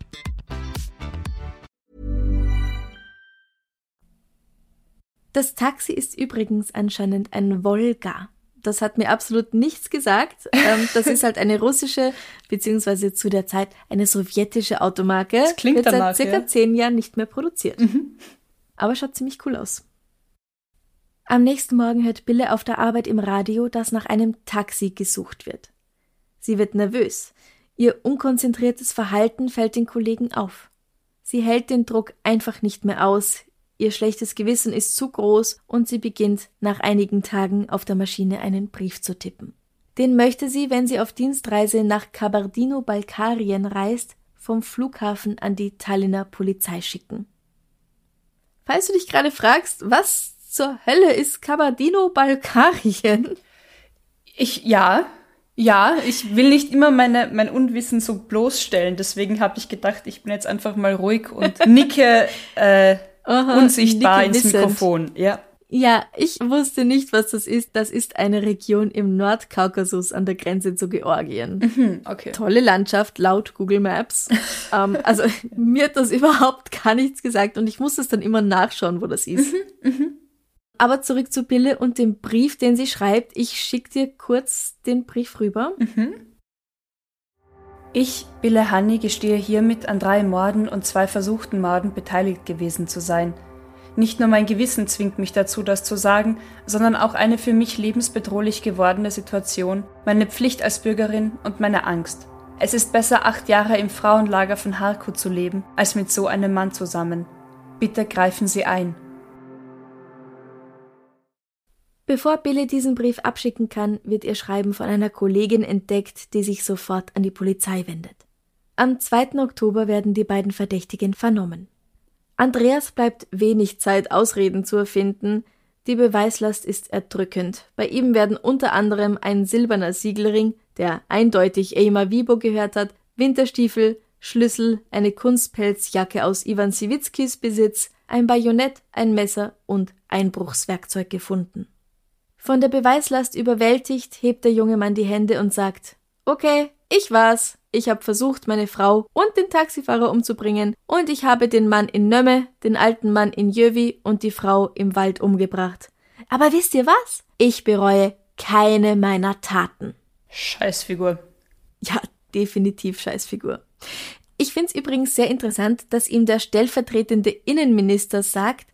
Das Taxi ist übrigens anscheinend ein Volga. Das hat mir absolut nichts gesagt. Ähm, das ist halt eine russische, beziehungsweise zu der Zeit eine sowjetische Automarke. Das klingt Wird danach, seit circa ja. zehn Jahren nicht mehr produziert. Mhm. Aber schaut ziemlich cool aus. Am nächsten Morgen hört Bille auf der Arbeit im Radio, dass nach einem Taxi gesucht wird. Sie wird nervös. Ihr unkonzentriertes Verhalten fällt den Kollegen auf. Sie hält den Druck einfach nicht mehr aus. Ihr schlechtes Gewissen ist zu groß und sie beginnt nach einigen Tagen auf der Maschine einen Brief zu tippen. Den möchte sie, wenn sie auf Dienstreise nach Kabardino-Balkarien reist, vom Flughafen an die Tallinner Polizei schicken. Falls du dich gerade fragst, was zur Hölle ist Kabardino-Balkarien? Ich, ja, ja, ich will nicht immer meine, mein Unwissen so bloßstellen. Deswegen habe ich gedacht, ich bin jetzt einfach mal ruhig und nicke äh, Aha, unsichtbar ins. Mikrofon. Ja. Ja, ich wusste nicht, was das ist. Das ist eine Region im Nordkaukasus an der Grenze zu Georgien. Mhm, okay. Tolle Landschaft laut Google Maps. ähm, also mir hat das überhaupt gar nichts gesagt und ich muss es dann immer nachschauen, wo das ist. Mhm, mh. Aber zurück zu Bille und dem Brief, den sie schreibt. Ich schicke dir kurz den Brief rüber. Mhm. Ich, Bille Hanni, gestehe hiermit an drei Morden und zwei versuchten Morden beteiligt gewesen zu sein – nicht nur mein Gewissen zwingt mich dazu, das zu sagen, sondern auch eine für mich lebensbedrohlich gewordene Situation, meine Pflicht als Bürgerin und meine Angst. Es ist besser, acht Jahre im Frauenlager von Harku zu leben, als mit so einem Mann zusammen. Bitte greifen Sie ein. Bevor Billy diesen Brief abschicken kann, wird ihr Schreiben von einer Kollegin entdeckt, die sich sofort an die Polizei wendet. Am 2. Oktober werden die beiden Verdächtigen vernommen. Andreas bleibt wenig Zeit, Ausreden zu erfinden. Die Beweislast ist erdrückend. Bei ihm werden unter anderem ein silberner Siegelring, der eindeutig Eima Vibo gehört hat, Winterstiefel, Schlüssel, eine Kunstpelzjacke aus Ivan Siwitzkis Besitz, ein Bajonett, ein Messer und Einbruchswerkzeug gefunden. Von der Beweislast überwältigt hebt der junge Mann die Hände und sagt Okay, ich war's. Ich habe versucht, meine Frau und den Taxifahrer umzubringen und ich habe den Mann in Nömme, den alten Mann in Jövi und die Frau im Wald umgebracht. Aber wisst ihr was? Ich bereue keine meiner Taten. Scheißfigur. Ja, definitiv Scheißfigur. Ich find's übrigens sehr interessant, dass ihm der stellvertretende Innenminister sagt,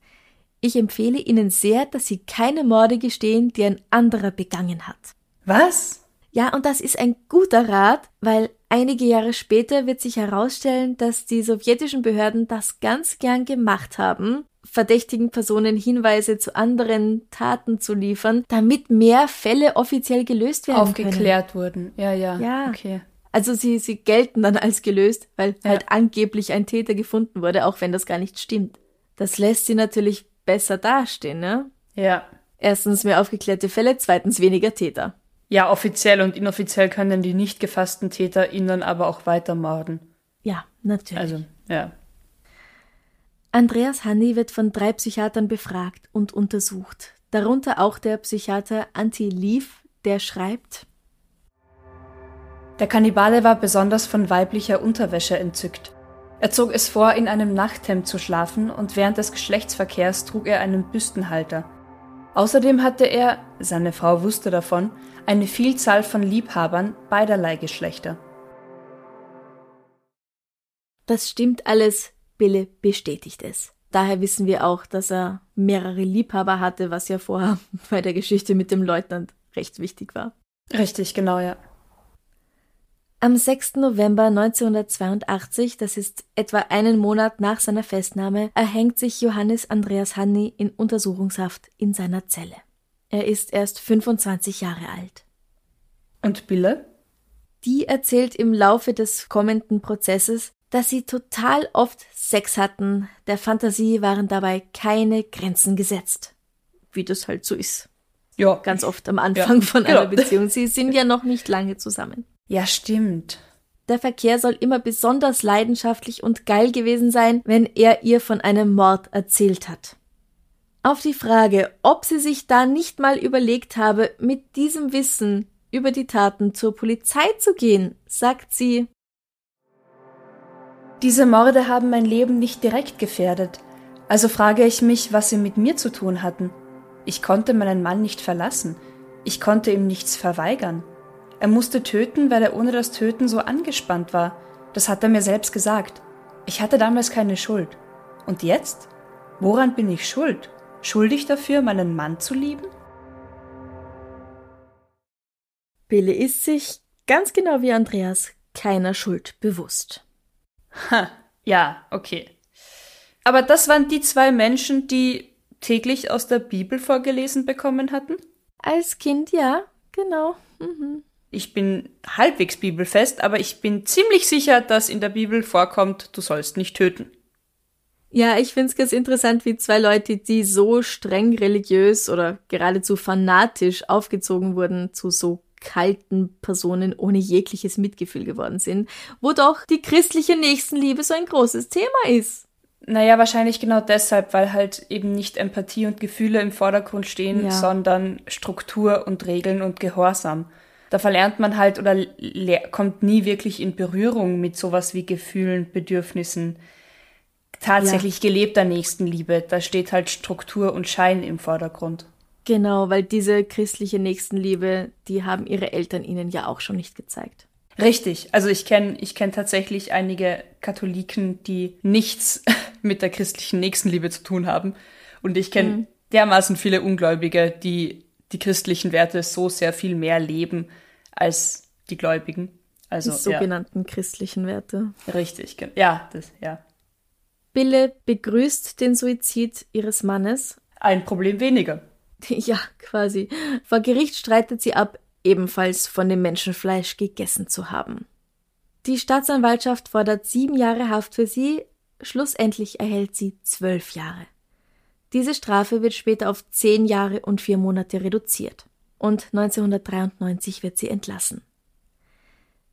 ich empfehle Ihnen sehr, dass Sie keine Morde gestehen, die ein anderer begangen hat. Was? Ja, und das ist ein guter Rat, weil einige Jahre später wird sich herausstellen, dass die sowjetischen Behörden das ganz gern gemacht haben, verdächtigen Personen Hinweise zu anderen Taten zu liefern, damit mehr Fälle offiziell gelöst werden Aufgeklärt können. wurden. Ja, ja. Ja. Okay. Also sie, sie gelten dann als gelöst, weil ja. halt angeblich ein Täter gefunden wurde, auch wenn das gar nicht stimmt. Das lässt sie natürlich besser dastehen, ne? Ja. Erstens mehr aufgeklärte Fälle, zweitens weniger Täter. Ja, offiziell und inoffiziell können die nicht gefassten TäterInnen aber auch weiter morden. Ja, natürlich. Also, ja. Andreas Hanni wird von drei Psychiatern befragt und untersucht. Darunter auch der Psychiater Anti Leaf, der schreibt: Der Kannibale war besonders von weiblicher Unterwäsche entzückt. Er zog es vor, in einem Nachthemd zu schlafen und während des Geschlechtsverkehrs trug er einen Büstenhalter. Außerdem hatte er, seine Frau wusste davon, eine Vielzahl von Liebhabern beiderlei Geschlechter. Das stimmt alles, Bille bestätigt es. Daher wissen wir auch, dass er mehrere Liebhaber hatte, was ja vorher bei der Geschichte mit dem Leutnant recht wichtig war. Richtig, genau, ja. Am 6. November 1982, das ist etwa einen Monat nach seiner Festnahme, erhängt sich Johannes Andreas Hanni in Untersuchungshaft in seiner Zelle. Er ist erst 25 Jahre alt. Und Bille? Die erzählt im Laufe des kommenden Prozesses, dass sie total oft Sex hatten, der Fantasie waren dabei keine Grenzen gesetzt. Wie das halt so ist. Ja. Ganz oft am Anfang ja. von einer ja. Beziehung. Sie sind ja noch nicht lange zusammen. Ja, stimmt. Der Verkehr soll immer besonders leidenschaftlich und geil gewesen sein, wenn er ihr von einem Mord erzählt hat. Auf die Frage, ob sie sich da nicht mal überlegt habe, mit diesem Wissen über die Taten zur Polizei zu gehen, sagt sie Diese Morde haben mein Leben nicht direkt gefährdet, also frage ich mich, was sie mit mir zu tun hatten. Ich konnte meinen Mann nicht verlassen, ich konnte ihm nichts verweigern. Er musste töten, weil er ohne das Töten so angespannt war. Das hat er mir selbst gesagt. Ich hatte damals keine Schuld. Und jetzt? Woran bin ich schuld? Schuldig dafür, meinen Mann zu lieben? Bille ist sich, ganz genau wie Andreas, keiner Schuld bewusst. Ha, ja, okay. Aber das waren die zwei Menschen, die täglich aus der Bibel vorgelesen bekommen hatten? Als Kind, ja, genau. Mhm. Ich bin halbwegs bibelfest, aber ich bin ziemlich sicher, dass in der Bibel vorkommt, du sollst nicht töten. Ja, ich find's ganz interessant, wie zwei Leute, die so streng religiös oder geradezu fanatisch aufgezogen wurden, zu so kalten Personen ohne jegliches Mitgefühl geworden sind, wo doch die christliche Nächstenliebe so ein großes Thema ist. Naja, wahrscheinlich genau deshalb, weil halt eben nicht Empathie und Gefühle im Vordergrund stehen, Ja. sondern Struktur und Regeln und Gehorsam. Da verlernt man halt oder kommt nie wirklich in Berührung mit sowas wie Gefühlen, Bedürfnissen, tatsächlich gelebter Nächstenliebe. Da steht halt Struktur und Schein im Vordergrund. Genau, weil diese christliche Nächstenliebe, die haben ihre Eltern ihnen ja auch schon nicht gezeigt. Richtig. Also ich kenne ich kenn tatsächlich einige Katholiken, die nichts mit der christlichen Nächstenliebe zu tun haben. Und ich kenne dermaßen viele Ungläubige, die die christlichen Werte so sehr viel mehr leben als die Gläubigen. Also die sogenannten christlichen Werte. ja, richtig. gen- Ja, das ja. Bille begrüßt den Suizid ihres Mannes. Ein Problem weniger. Ja, quasi. Vor Gericht streitet sie ab, ebenfalls von dem Menschenfleisch gegessen zu haben. Die Staatsanwaltschaft fordert sieben Jahre Haft für sie, schlussendlich erhält sie zwölf Jahre. Diese Strafe wird später auf zehn Jahre und vier Monate reduziert. Und 1993 wird sie entlassen.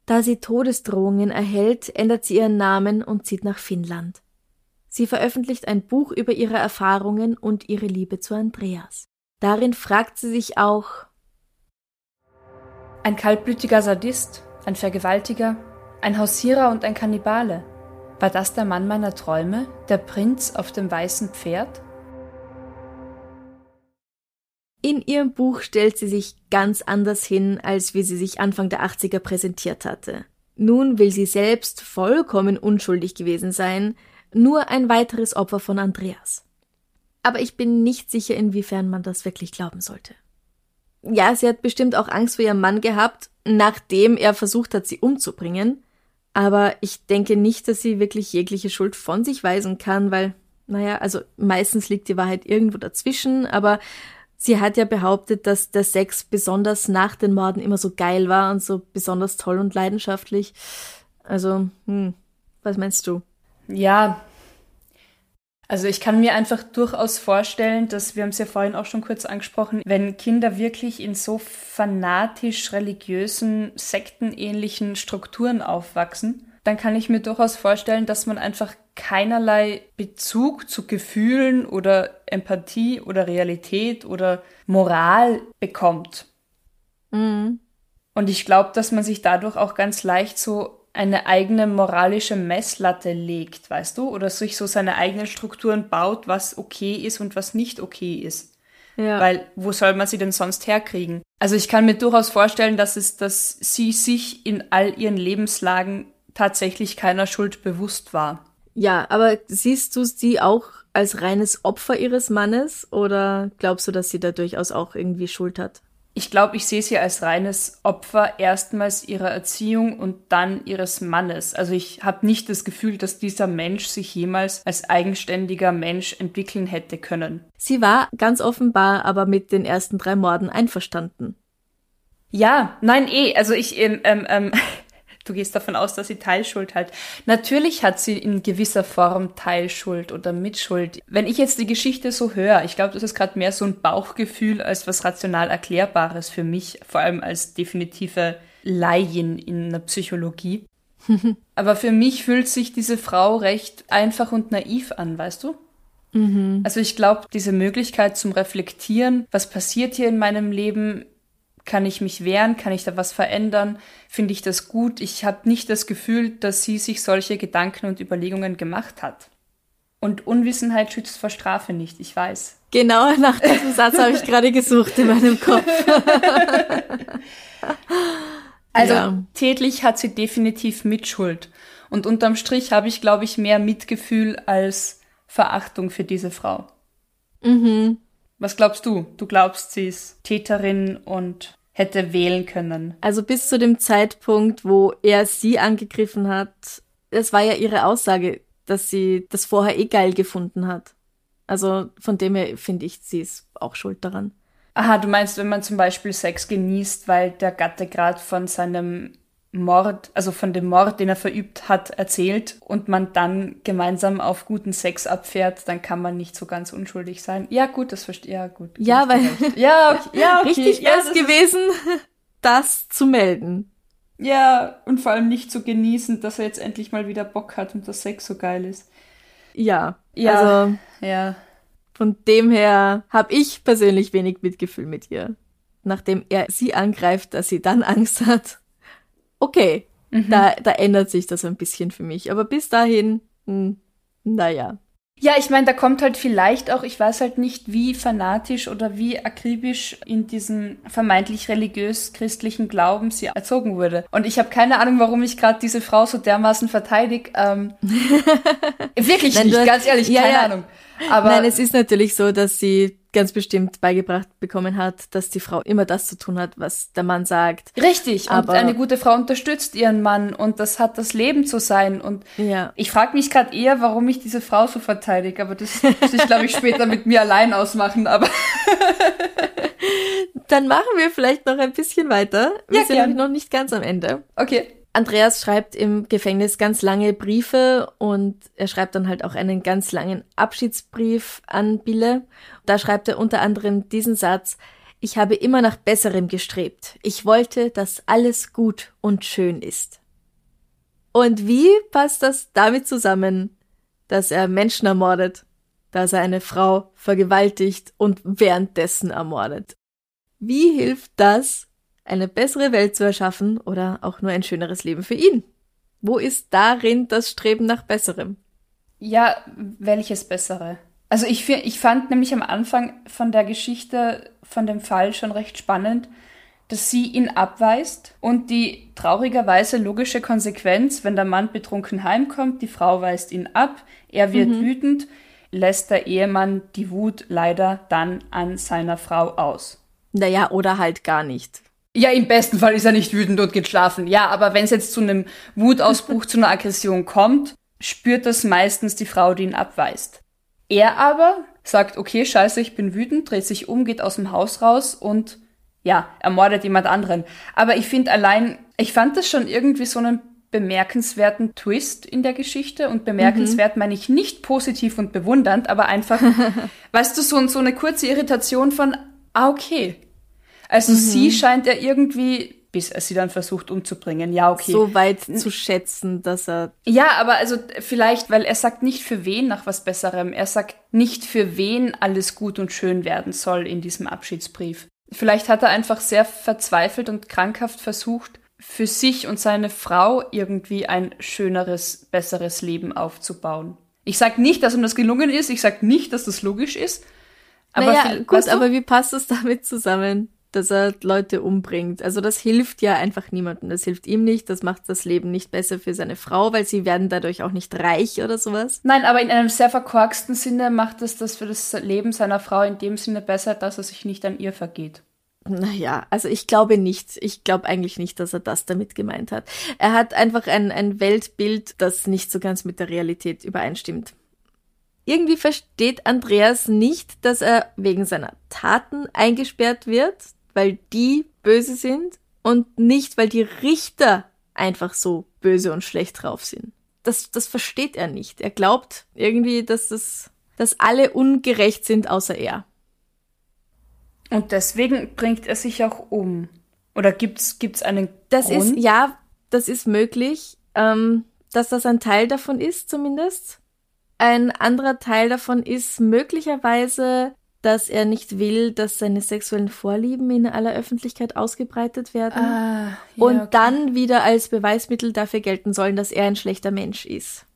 Da sie Todesdrohungen erhält, ändert sie ihren Namen und zieht nach Finnland. Sie veröffentlicht ein Buch über ihre Erfahrungen und ihre Liebe zu Andreas. Darin fragt sie sich auch, Ein kaltblütiger Sadist, ein Vergewaltiger, ein Hausierer und ein Kannibale. War das der Mann meiner Träume, der Prinz auf dem weißen Pferd? In ihrem Buch stellt sie sich ganz anders hin, als wie sie sich Anfang der 80er präsentiert hatte. Nun will sie selbst vollkommen unschuldig gewesen sein, nur ein weiteres Opfer von Andreas. Aber ich bin nicht sicher, inwiefern man das wirklich glauben sollte. Ja, sie hat bestimmt auch Angst vor ihrem Mann gehabt, nachdem er versucht hat, sie umzubringen. Aber ich denke nicht, dass sie wirklich jegliche Schuld von sich weisen kann, weil, naja, also meistens liegt die Wahrheit irgendwo dazwischen, aber sie hat ja behauptet, dass der Sex besonders nach den Morden immer so geil war und so besonders toll und leidenschaftlich. Also, hm, was meinst du? Ja. Also ich kann mir einfach durchaus vorstellen, dass wir haben es ja vorhin auch schon kurz angesprochen, wenn Kinder wirklich in so fanatisch religiösen, sektenähnlichen Strukturen aufwachsen, dann kann ich mir durchaus vorstellen, dass man einfach keinerlei Bezug zu Gefühlen oder Empathie oder Realität oder Moral bekommt. Mhm. Und ich glaube, dass man sich dadurch auch ganz leicht so eine eigene moralische Messlatte legt, weißt du? Oder sich so seine eigenen Strukturen baut, was okay ist und was nicht okay ist. Ja. Weil wo soll man sie denn sonst herkriegen? Also ich kann mir durchaus vorstellen, dass es, dass sie sich in all ihren Lebenslagen tatsächlich keiner Schuld bewusst war. Ja, aber siehst du sie auch als reines Opfer ihres Mannes oder glaubst du, dass sie da durchaus auch irgendwie Schuld hat? Ich glaube, ich sehe sie als reines Opfer erstmals ihrer Erziehung und dann ihres Mannes. Also ich habe nicht das Gefühl, dass dieser Mensch sich jemals als eigenständiger Mensch entwickeln hätte können. Sie war ganz offenbar aber mit den ersten drei Morden einverstanden. Ja, nein, eh. Also ich, ähm, ähm, ähm, du gehst davon aus, dass sie Teilschuld hat. Natürlich hat sie in gewisser Form Teilschuld oder Mitschuld. Wenn ich jetzt die Geschichte so höre, ich glaube, das ist gerade mehr so ein Bauchgefühl als was rational Erklärbares für mich, vor allem als definitive Laien in der Psychologie. Aber für mich fühlt sich diese Frau recht einfach und naiv an, weißt du? Also ich glaube, diese Möglichkeit zum Reflektieren, was passiert hier in meinem Leben, kann ich mich wehren, kann ich da was verändern, finde ich das gut. Ich habe nicht das Gefühl, dass sie sich solche Gedanken und Überlegungen gemacht hat. Und Unwissenheit schützt vor Strafe nicht, ich weiß. Genau nach diesem Satz habe ich gerade gesucht in meinem Kopf. Also Ja. tätlich hat sie definitiv Mitschuld. Und unterm Strich habe ich, glaube ich, mehr Mitgefühl als Verachtung für diese Frau. Mhm. Was glaubst du? Du glaubst, sie ist Täterin und hätte wählen können. Also bis zu dem Zeitpunkt, wo er sie angegriffen hat, es war ja ihre Aussage, dass sie das vorher eh geil gefunden hat. Also von dem her finde ich, sie ist auch schuld daran. Aha, du meinst, wenn man zum Beispiel Sex genießt, weil der Gatte gerade von seinem Mord, also von dem Mord, den er verübt hat, erzählt und man dann gemeinsam auf guten Sex abfährt, dann kann man nicht so ganz unschuldig sein. Ja, gut, das verstehe ja gut. Ja, weil ja, okay, ja, okay. richtig ja, wäre es gewesen, das zu melden. Ja, und vor allem nicht zu genießen, dass er jetzt endlich mal wieder Bock hat und das Sex so geil ist. Ja, Ja, also ja. von dem her habe ich persönlich wenig Mitgefühl mit ihr. Nachdem er sie angreift, dass sie dann Angst hat. Okay, da, da ändert sich das ein bisschen für mich. Aber bis dahin, hm, naja. Ja, ich meine, da kommt halt vielleicht auch, ich weiß halt nicht, wie fanatisch oder wie akribisch in diesem vermeintlich religiös-christlichen Glauben sie erzogen wurde. Und ich habe keine Ahnung, warum ich gerade diese Frau so dermaßen verteidige. Ähm, wirklich Nein, nicht, ganz ehrlich, ja, keine ja. Ahnung. Aber Nein, es ist natürlich so, dass sie ganz bestimmt beigebracht bekommen hat, dass die Frau immer das zu tun hat, was der Mann sagt. richtig, und aber- eine gute Frau unterstützt ihren Mann und das hat das Leben zu sein. Und Ja. ich frage mich gerade eher, warum ich diese Frau so verteidige, aber das muss ich, glaube ich, später mit mir allein ausmachen. Aber Dann machen wir vielleicht noch ein bisschen weiter. Wir Ja, sind gern. noch nicht ganz am Ende. okay. Andreas schreibt im Gefängnis ganz lange Briefe und er schreibt dann halt auch einen ganz langen Abschiedsbrief an Bille. Da schreibt er unter anderem diesen Satz, ich habe immer nach Besserem gestrebt. Ich wollte, dass alles gut und schön ist. Und wie passt das damit zusammen, dass er Menschen ermordet, dass er eine Frau vergewaltigt und währenddessen ermordet? Wie hilft das, eine bessere Welt zu erschaffen oder auch nur ein schöneres Leben für ihn? Wo ist darin das Streben nach Besserem? Ja, welches bessere? Also ich, ich fand nämlich am Anfang von der Geschichte, von dem Fall schon recht spannend, dass sie ihn abweist und die traurigerweise logische Konsequenz, wenn der Mann betrunken heimkommt, die Frau weist ihn ab, er wird wütend, lässt der Ehemann die Wut leider dann an seiner Frau aus. Naja, oder halt gar nicht. Ja, im besten Fall ist er nicht wütend und geht schlafen. Ja, aber wenn es jetzt zu einem Wutausbruch, zu einer Aggression kommt, spürt das meistens die Frau, die ihn abweist. Er aber sagt, okay, scheiße, ich bin wütend, dreht sich um, geht aus dem Haus raus und ja, ermordet jemand anderen. Aber ich finde allein, ich fand das schon irgendwie so einen bemerkenswerten Twist in der Geschichte und bemerkenswert meine ich nicht positiv und bewundernd, aber einfach, weißt du, so, so eine kurze Irritation von, ah, okay. Also sie scheint er irgendwie, bis er sie dann versucht umzubringen, ja, okay. So weit zu schätzen, dass er. Ja, aber also vielleicht, weil er sagt nicht für wen nach was Besserem. Er sagt nicht für wen alles gut und schön werden soll in diesem Abschiedsbrief. Vielleicht hat er einfach sehr verzweifelt und krankhaft versucht, für sich und seine Frau irgendwie ein schöneres, besseres Leben aufzubauen. Ich sag nicht, dass ihm das gelungen ist. Ich sag nicht, dass das logisch ist. Aber naja, gut, aber wie passt es damit zusammen, dass er Leute umbringt? Also das hilft ja einfach niemandem. Das hilft ihm nicht. Das macht das Leben nicht besser für seine Frau, weil sie werden dadurch auch nicht reich oder sowas. Nein, aber in einem sehr verkorksten Sinne macht es das für das Leben seiner Frau in dem Sinne besser, dass er sich nicht an ihr vergeht. Naja, also ich glaube nicht. Ich glaube eigentlich nicht, dass er das damit gemeint hat. Er hat einfach ein, ein Weltbild, das nicht so ganz mit der Realität übereinstimmt. Irgendwie versteht Andreas nicht, dass er wegen seiner Taten eingesperrt wird, weil die böse sind und nicht, weil die Richter einfach so böse und schlecht drauf sind. Das, das versteht er nicht. Er glaubt irgendwie, dass das, dass alle ungerecht sind, außer er. Und deswegen bringt er sich auch um. Oder gibt's gibt's einen Das Grund? ist, ja, das ist möglich, ähm, dass das ein Teil davon ist, zumindest. Ein anderer Teil davon ist möglicherweise, dass er nicht will, dass seine sexuellen Vorlieben in aller Öffentlichkeit ausgebreitet werden Ah, ja, und okay. dann wieder als Beweismittel dafür gelten sollen, dass er ein schlechter Mensch ist.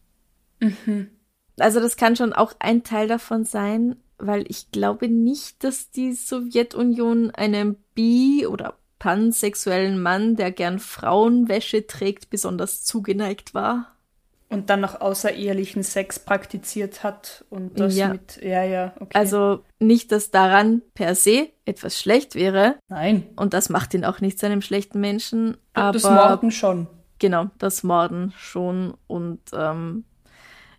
Mhm. Also das kann schon auch ein Teil davon sein, weil ich glaube nicht, dass die Sowjetunion einem bi- oder pansexuellen Mann, der gern Frauenwäsche trägt, besonders zugeneigt war. Und dann noch außerehelichen Sex praktiziert hat und das Ja. mit. Ja, ja, okay. Also nicht, dass daran per se etwas schlecht wäre Nein. und das macht ihn auch nicht zu einem schlechten Menschen, aber das Morden schon. genau, das Morden schon und ähm,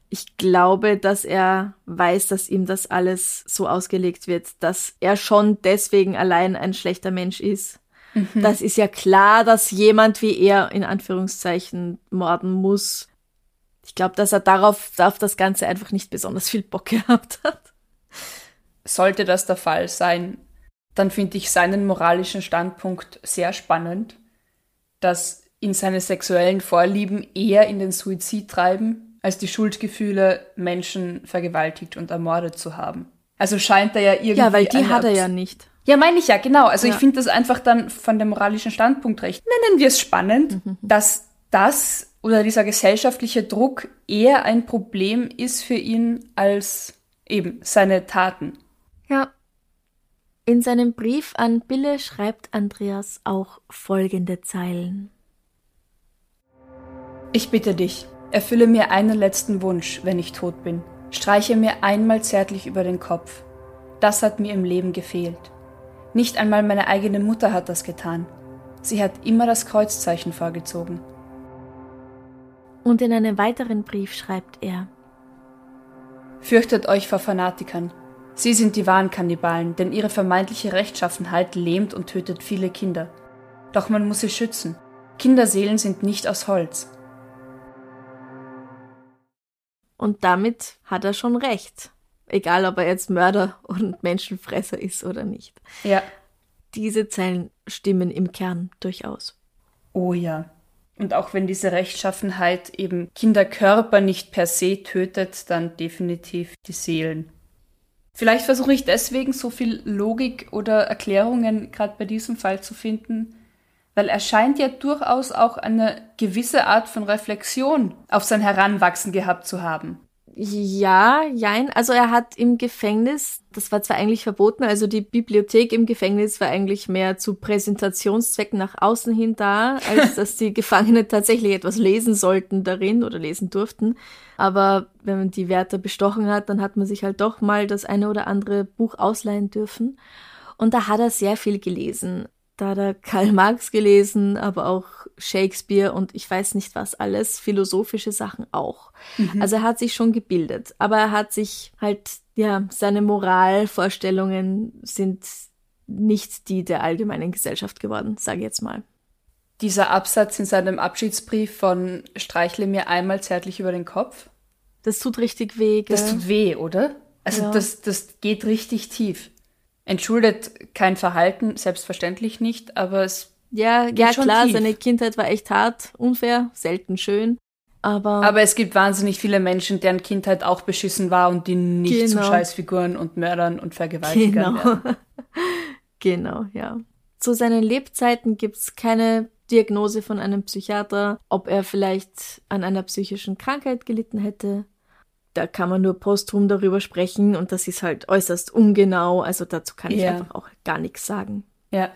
ich glaube, dass er weiß, dass ihm das alles so ausgelegt wird, dass er schon deswegen allein ein schlechter Mensch ist Mhm. Das ist ja klar, dass jemand wie er in Anführungszeichen morden muss. Ich glaube, dass er darauf auf das Ganze einfach nicht besonders viel Bock gehabt hat. Sollte das der Fall sein, dann finde ich seinen moralischen Standpunkt sehr spannend, dass ihn seine sexuellen Vorlieben eher in den Suizid treiben, als die Schuldgefühle, Menschen vergewaltigt und ermordet zu haben. Also scheint er ja irgendwie. Ja, weil die hat er ja nicht. Ja, meine ich ja, genau. Also ja. ich finde das einfach dann von dem moralischen Standpunkt recht. Nennen wir es spannend, mhm. dass das oder dieser gesellschaftliche Druck eher ein Problem ist für ihn als eben seine Taten. Ja. In seinem Brief an Bille schreibt Andreas auch folgende Zeilen. Ich bitte dich, erfülle mir einen letzten Wunsch, wenn ich tot bin. Streiche mir einmal zärtlich über den Kopf. Das hat mir im Leben gefehlt. Nicht einmal meine eigene Mutter hat das getan. Sie hat immer das Kreuzzeichen vorgezogen. Und in einem weiteren Brief schreibt er Fürchtet euch vor Fanatikern. Sie sind die wahren Kannibalen, denn ihre vermeintliche Rechtschaffenheit lähmt und tötet viele Kinder. Doch man muss sie schützen. Kinderseelen sind nicht aus Holz. Und damit hat er schon recht. Egal, ob er jetzt Mörder und Menschenfresser ist oder nicht. Ja. Diese Zeilen stimmen im Kern durchaus. Oh ja. Und auch wenn diese Rechtschaffenheit eben Kinderkörper nicht per se tötet, dann definitiv die Seelen. Vielleicht versuche ich deswegen so viel Logik oder Erklärungen gerade bei diesem Fall zu finden, weil er scheint ja durchaus auch eine gewisse Art von Reflexion auf sein Heranwachsen gehabt zu haben. Ja, jein. Also er hat im Gefängnis, das war zwar eigentlich verboten, also die Bibliothek im Gefängnis war eigentlich mehr zu Präsentationszwecken nach außen hin da, als dass die Gefangenen tatsächlich etwas lesen sollten darin oder lesen durften. Aber wenn man die Wärter bestochen hat, dann hat man sich halt doch mal das eine oder andere Buch ausleihen dürfen. Und da hat er sehr viel gelesen. Da hat er Karl Marx gelesen, aber auch Shakespeare und ich weiß nicht was alles, philosophische Sachen auch. Mhm. Also er hat sich schon gebildet, aber er hat sich halt, ja, seine Moralvorstellungen sind nicht die der allgemeinen Gesellschaft geworden, sage ich jetzt mal. Dieser Absatz in seinem Abschiedsbrief von Streichle mir einmal zärtlich über den Kopf. Das tut richtig weh. Gell? Das tut weh, oder? Also ja. das, das geht richtig tief entschuldet kein Verhalten, selbstverständlich nicht, aber es. Ja, ja klar, tief. seine Kindheit war echt hart, unfair, selten schön. Aber, aber es gibt wahnsinnig viele Menschen, deren Kindheit auch beschissen war und die nicht genau. zu Scheißfiguren und Mördern und Vergewaltigern genau. werden. genau, ja. Zu seinen Lebzeiten gibt's keine Diagnose von einem Psychiater, ob er vielleicht an einer psychischen Krankheit gelitten hätte da kann man nur posthum darüber sprechen und das ist halt äußerst ungenau. Also dazu kann ich ja. einfach auch gar nichts sagen. Ja.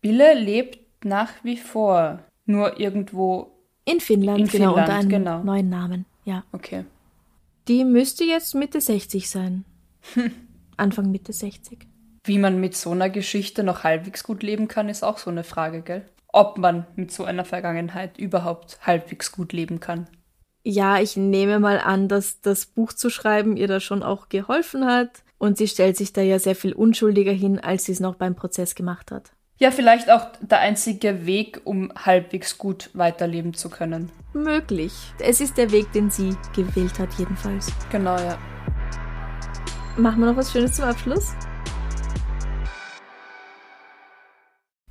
Bille lebt nach wie vor nur irgendwo in Finnland, in genau, Finnland, unter einem genau. neuen Namen. Ja. Okay. Die müsste jetzt Mitte 60 sein. Anfang Mitte 60. Wie man mit so einer Geschichte noch halbwegs gut leben kann, ist auch so eine Frage, gell? Ob man mit so einer Vergangenheit überhaupt halbwegs gut leben kann ja, ich nehme mal an, dass das Buch zu schreiben ihr da schon auch geholfen hat. Und sie stellt sich da ja sehr viel unschuldiger hin, als sie es noch beim Prozess gemacht hat. Ja, vielleicht auch der einzige Weg, um halbwegs gut weiterleben zu können. Möglich. Es ist der Weg, den sie gewählt hat, jedenfalls. Genau, ja. Machen wir noch was Schönes zum Abschluss?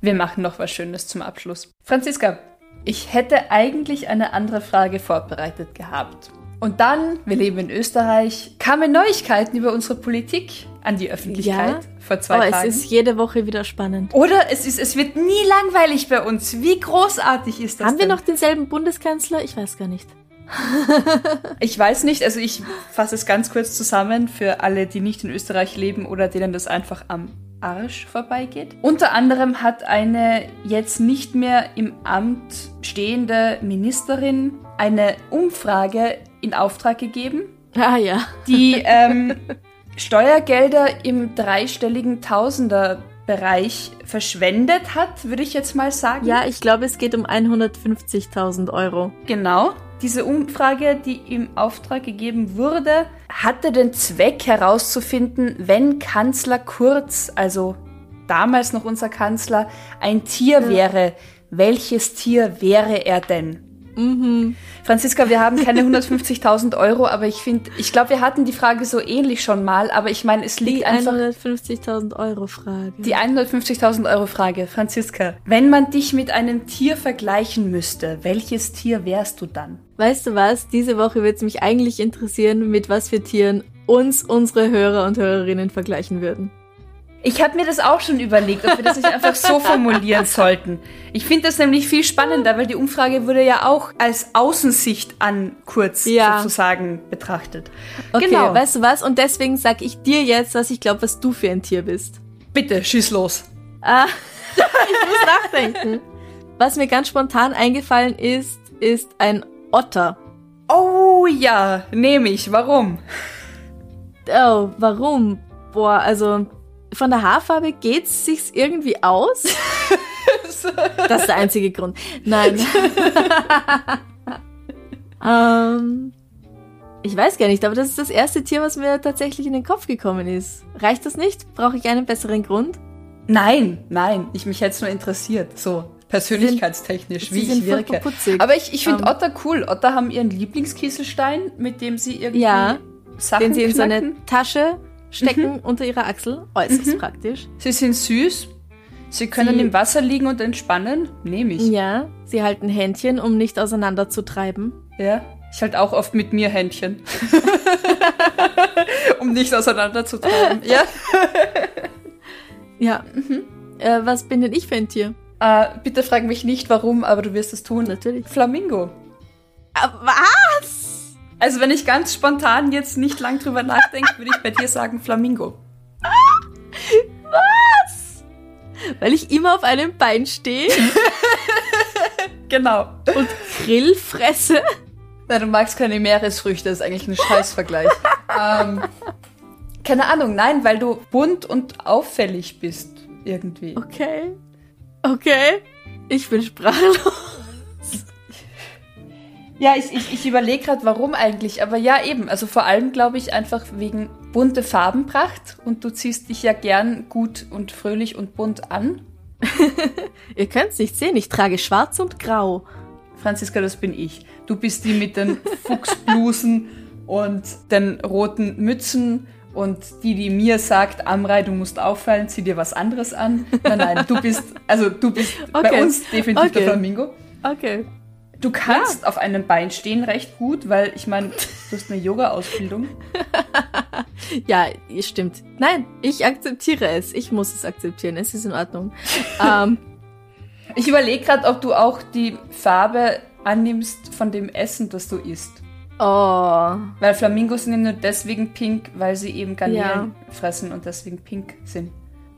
Wir machen noch was Schönes zum Abschluss. Franziska, ich hätte eigentlich eine andere Frage vorbereitet gehabt. Und dann, wir leben in Österreich, kamen Neuigkeiten über unsere Politik an die Öffentlichkeit ja. vor zwei oh, Tagen. Es ist jede Woche wieder spannend. Oder es ist, es wird nie langweilig bei uns. Wie großartig ist das? Haben denn? wir noch denselben Bundeskanzler? Ich weiß gar nicht. ich weiß nicht, also ich fasse es ganz kurz zusammen für alle, die nicht in Österreich leben oder denen das einfach am Arsch vorbeigeht. Unter anderem hat eine jetzt nicht mehr im Amt stehende Ministerin eine Umfrage in Auftrag gegeben. Ah ja. Die ähm, Steuergelder im dreistelligen Tausenderbereich verschwendet hat, würde ich jetzt mal sagen. Ja, ich glaube, es geht um 150.000 Euro. Genau. Diese Umfrage, die im Auftrag gegeben wurde, hatte den Zweck herauszufinden, wenn Kanzler Kurz, also damals noch unser Kanzler, ein Tier wäre, welches Tier wäre er denn? Mhm. Franziska, wir haben keine 150.000 Euro, aber ich finde, ich glaube, wir hatten die Frage so ähnlich schon mal, aber ich meine, es liegt Die einfach 150.000 Euro Frage. die 150.000 Euro Frage. Franziska, wenn man dich mit einem Tier vergleichen müsste, welches Tier wärst du dann? Weißt du was? Diese Woche wird es mich eigentlich interessieren, mit was für Tieren uns unsere Hörer und Hörerinnen vergleichen würden. Ich habe mir das auch schon überlegt, ob wir das nicht einfach so formulieren sollten. Ich finde das nämlich viel spannender, weil die Umfrage wurde ja auch als Außensicht an kurz Ja. sozusagen betrachtet. Okay, genau. weißt du was? Und deswegen sag ich dir jetzt, was ich glaube, was du für ein Tier bist. Bitte, schieß los. Ah, ich muss nachdenken. Was mir ganz spontan eingefallen ist, ist ein Otter. Oh ja, nehme ich. Warum? Oh, warum? Boah, also von der Haarfarbe geht's sich's irgendwie aus? das ist der einzige Grund. Nein. ähm, ich weiß gar nicht, aber das ist das erste Tier, was mir tatsächlich in den Kopf gekommen ist. Reicht das nicht? Brauche ich einen besseren Grund? Nein, nein, ich mich jetzt nur interessiert, so persönlichkeitstechnisch, Sie wie sind ich wirke. Aber ich, ich finde Ähm. Otter cool. Otter haben ihren Lieblingskieselstein, mit dem sie irgendwie Ja, Sachen Den sie in so eine. Tasche stecken unter ihrer Achsel. Äußerst praktisch. Sie sind süß. Sie können Sie- im Wasser liegen und entspannen. Nehme ich. Ja, sie halten Händchen, um nicht auseinanderzutreiben. Ja. Ich halt auch oft mit mir Händchen. um nicht auseinanderzutreiben. ja. Ja. Äh, was bin denn ich für ein Tier? Äh, bitte frag mich nicht warum, aber du wirst es tun. Natürlich. Flamingo. Ah, was? Also wenn ich ganz spontan jetzt nicht lang drüber nachdenke, würde ich bei dir sagen Flamingo. Weil ich immer auf einem Bein stehe Genau. und Grill fresse. Na, du magst keine Meeresfrüchte, das ist eigentlich ein Scheißvergleich. ähm, keine Ahnung, nein, weil du bunt und auffällig bist. Irgendwie. Okay. Okay. Ich bin sprachlos. Ja, ich, ich, ich überlege gerade, warum eigentlich. Aber ja, eben. Also vor allem glaube ich einfach wegen bunte Farbenpracht. Und du ziehst dich ja gern gut und fröhlich und bunt an. Ihr könnt's nicht sehen, ich trage schwarz und grau. Franziska, das bin ich. Du bist die mit den Fuchsblusen und den roten Mützen und die, die mir sagt, Amrei, du musst auffallen, zieh dir was anderes an. Nein, nein, du bist, also du bist bei Okay. uns definitiv Okay. der Flamingo. Okay. Du kannst auf einem Bein stehen recht gut, weil ich meine, du hast eine Yoga-Ausbildung. Ja, stimmt. Nein, ich akzeptiere es. Ich muss es akzeptieren. Es ist in Ordnung. ähm, Ich überlege gerade, ob du auch die Farbe annimmst von dem Essen, das du isst. oh. Weil Flamingos sind ja nur deswegen pink, weil sie eben Garnelen Ja. fressen und deswegen pink sind.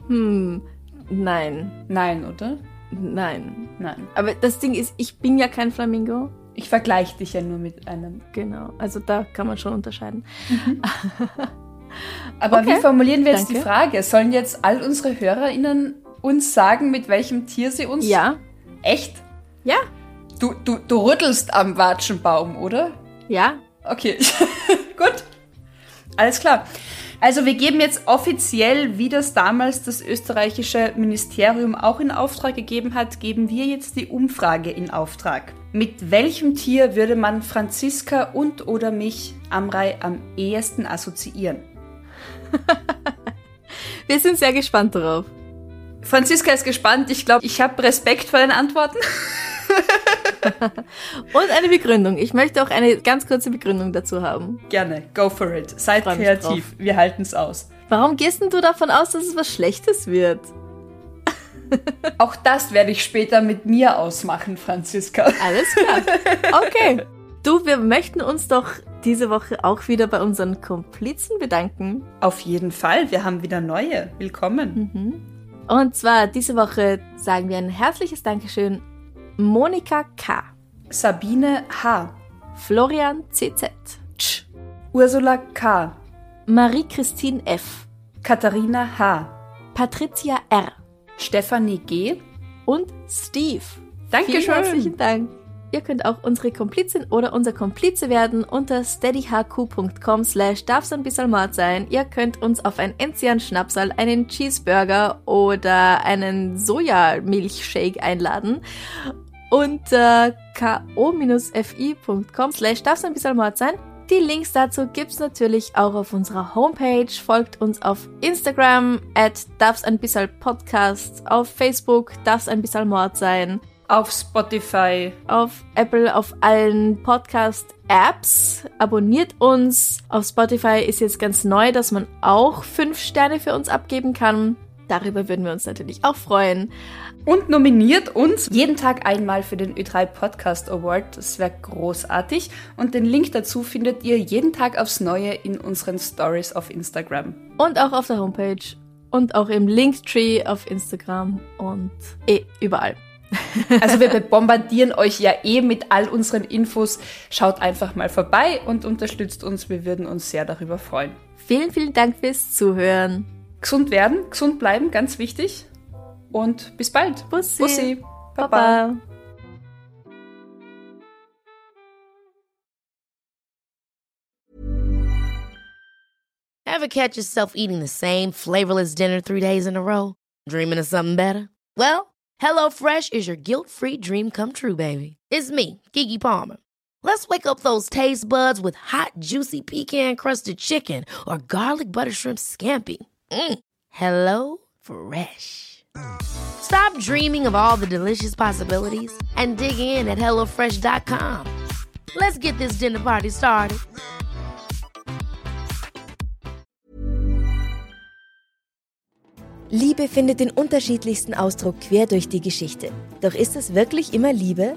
Hm. Nein. Nein, oder? Nein. Nein. Aber das Ding ist, ich bin ja kein Flamingo. Ich vergleiche dich ja nur mit einem. Genau. Also da kann man schon unterscheiden. Aber Okay. wie formulieren wir jetzt Danke. die Frage? Sollen jetzt all unsere HörerInnen uns sagen, mit welchem Tier sie uns. Ja. Echt? Ja. Du, du, du rüttelst am Watschenbaum, oder? Ja. Okay. Gut. Alles klar. Also wir geben jetzt offiziell, wie das damals das österreichische Ministerium auch in Auftrag gegeben hat, geben wir jetzt die Umfrage in Auftrag. Mit welchem Tier würde man Franziska und oder mich, Amrei, am ehesten assoziieren? Wir sind sehr gespannt darauf. Franziska ist gespannt. Ich glaube, ich habe Respekt vor den Antworten. Und eine Begründung. Ich möchte auch eine ganz kurze Begründung dazu haben. Gerne, go for it. Seid kreativ. Wir halten es aus. Warum gehst denn du davon aus, dass es was Schlechtes wird? Auch das werde ich später mit mir ausmachen, Franziska. Alles klar. Okay. Du, wir möchten uns doch diese Woche auch wieder bei unseren Komplizen bedanken. Auf jeden Fall, wir haben wieder neue. Willkommen. Und zwar diese Woche sagen wir ein herzliches Dankeschön Monika K., Sabine H., Florian CZ, Tsch, Ursula K., Marie-Christine F., Katharina H., Patricia R. Stefanie G. und Steve. Dankeschön. Vielen herzlichen Dank. ihr könnt auch unsere Komplizin oder unser Komplize werden unter steadyhq.com slash darf's ein bisschen Mord sein. Ihr könnt uns auf ein Enzian Schnapsal, einen Cheeseburger oder einen Sojamilchshake einladen unter ko-fi.com slash darf's ein bisschen Mord sein. Die Links dazu gibt's natürlich auch auf unserer Homepage. Folgt uns auf Instagram at darf's ein bisschen Podcast, auf Facebook darf's ein bisschen Mord sein. Auf Spotify. Auf Apple, auf allen Podcast-Apps. Abonniert uns. Auf Spotify ist jetzt ganz neu, dass man auch fünf Sterne für uns abgeben kann. Darüber würden wir uns natürlich auch freuen. Und nominiert uns jeden Tag einmal für den Ö3 Podcast Award. Das wäre großartig. Und den Link dazu findet ihr jeden Tag aufs Neue in unseren Stories auf Instagram. Und auch auf der Homepage. Und auch im Linktree auf Instagram und eh überall. Also wir bombardieren euch ja eh mit all unseren Infos. Schaut einfach mal vorbei und unterstützt uns. Wir würden uns sehr darüber freuen. Vielen, vielen Dank fürs Zuhören. Gesund werden, gesund bleiben, ganz wichtig. Und bis bald. Bussi. Bussi. Baba. Baba. Ever catch yourself eating the same flavorless dinner three days in a row? Dreaming of something better? Well, HelloFresh is your guilt-free dream come true, baby. It's me, Gigi Palmer. Let's wake up those taste buds with hot, juicy pecan-crusted chicken or garlic butter shrimp scampi. Mm. Hello Fresh. Stop dreaming of all the delicious possibilities and dig in at HelloFresh.com. Let's get this dinner party started. Liebe findet den unterschiedlichsten Ausdruck quer durch die Geschichte. Doch ist es wirklich immer Liebe?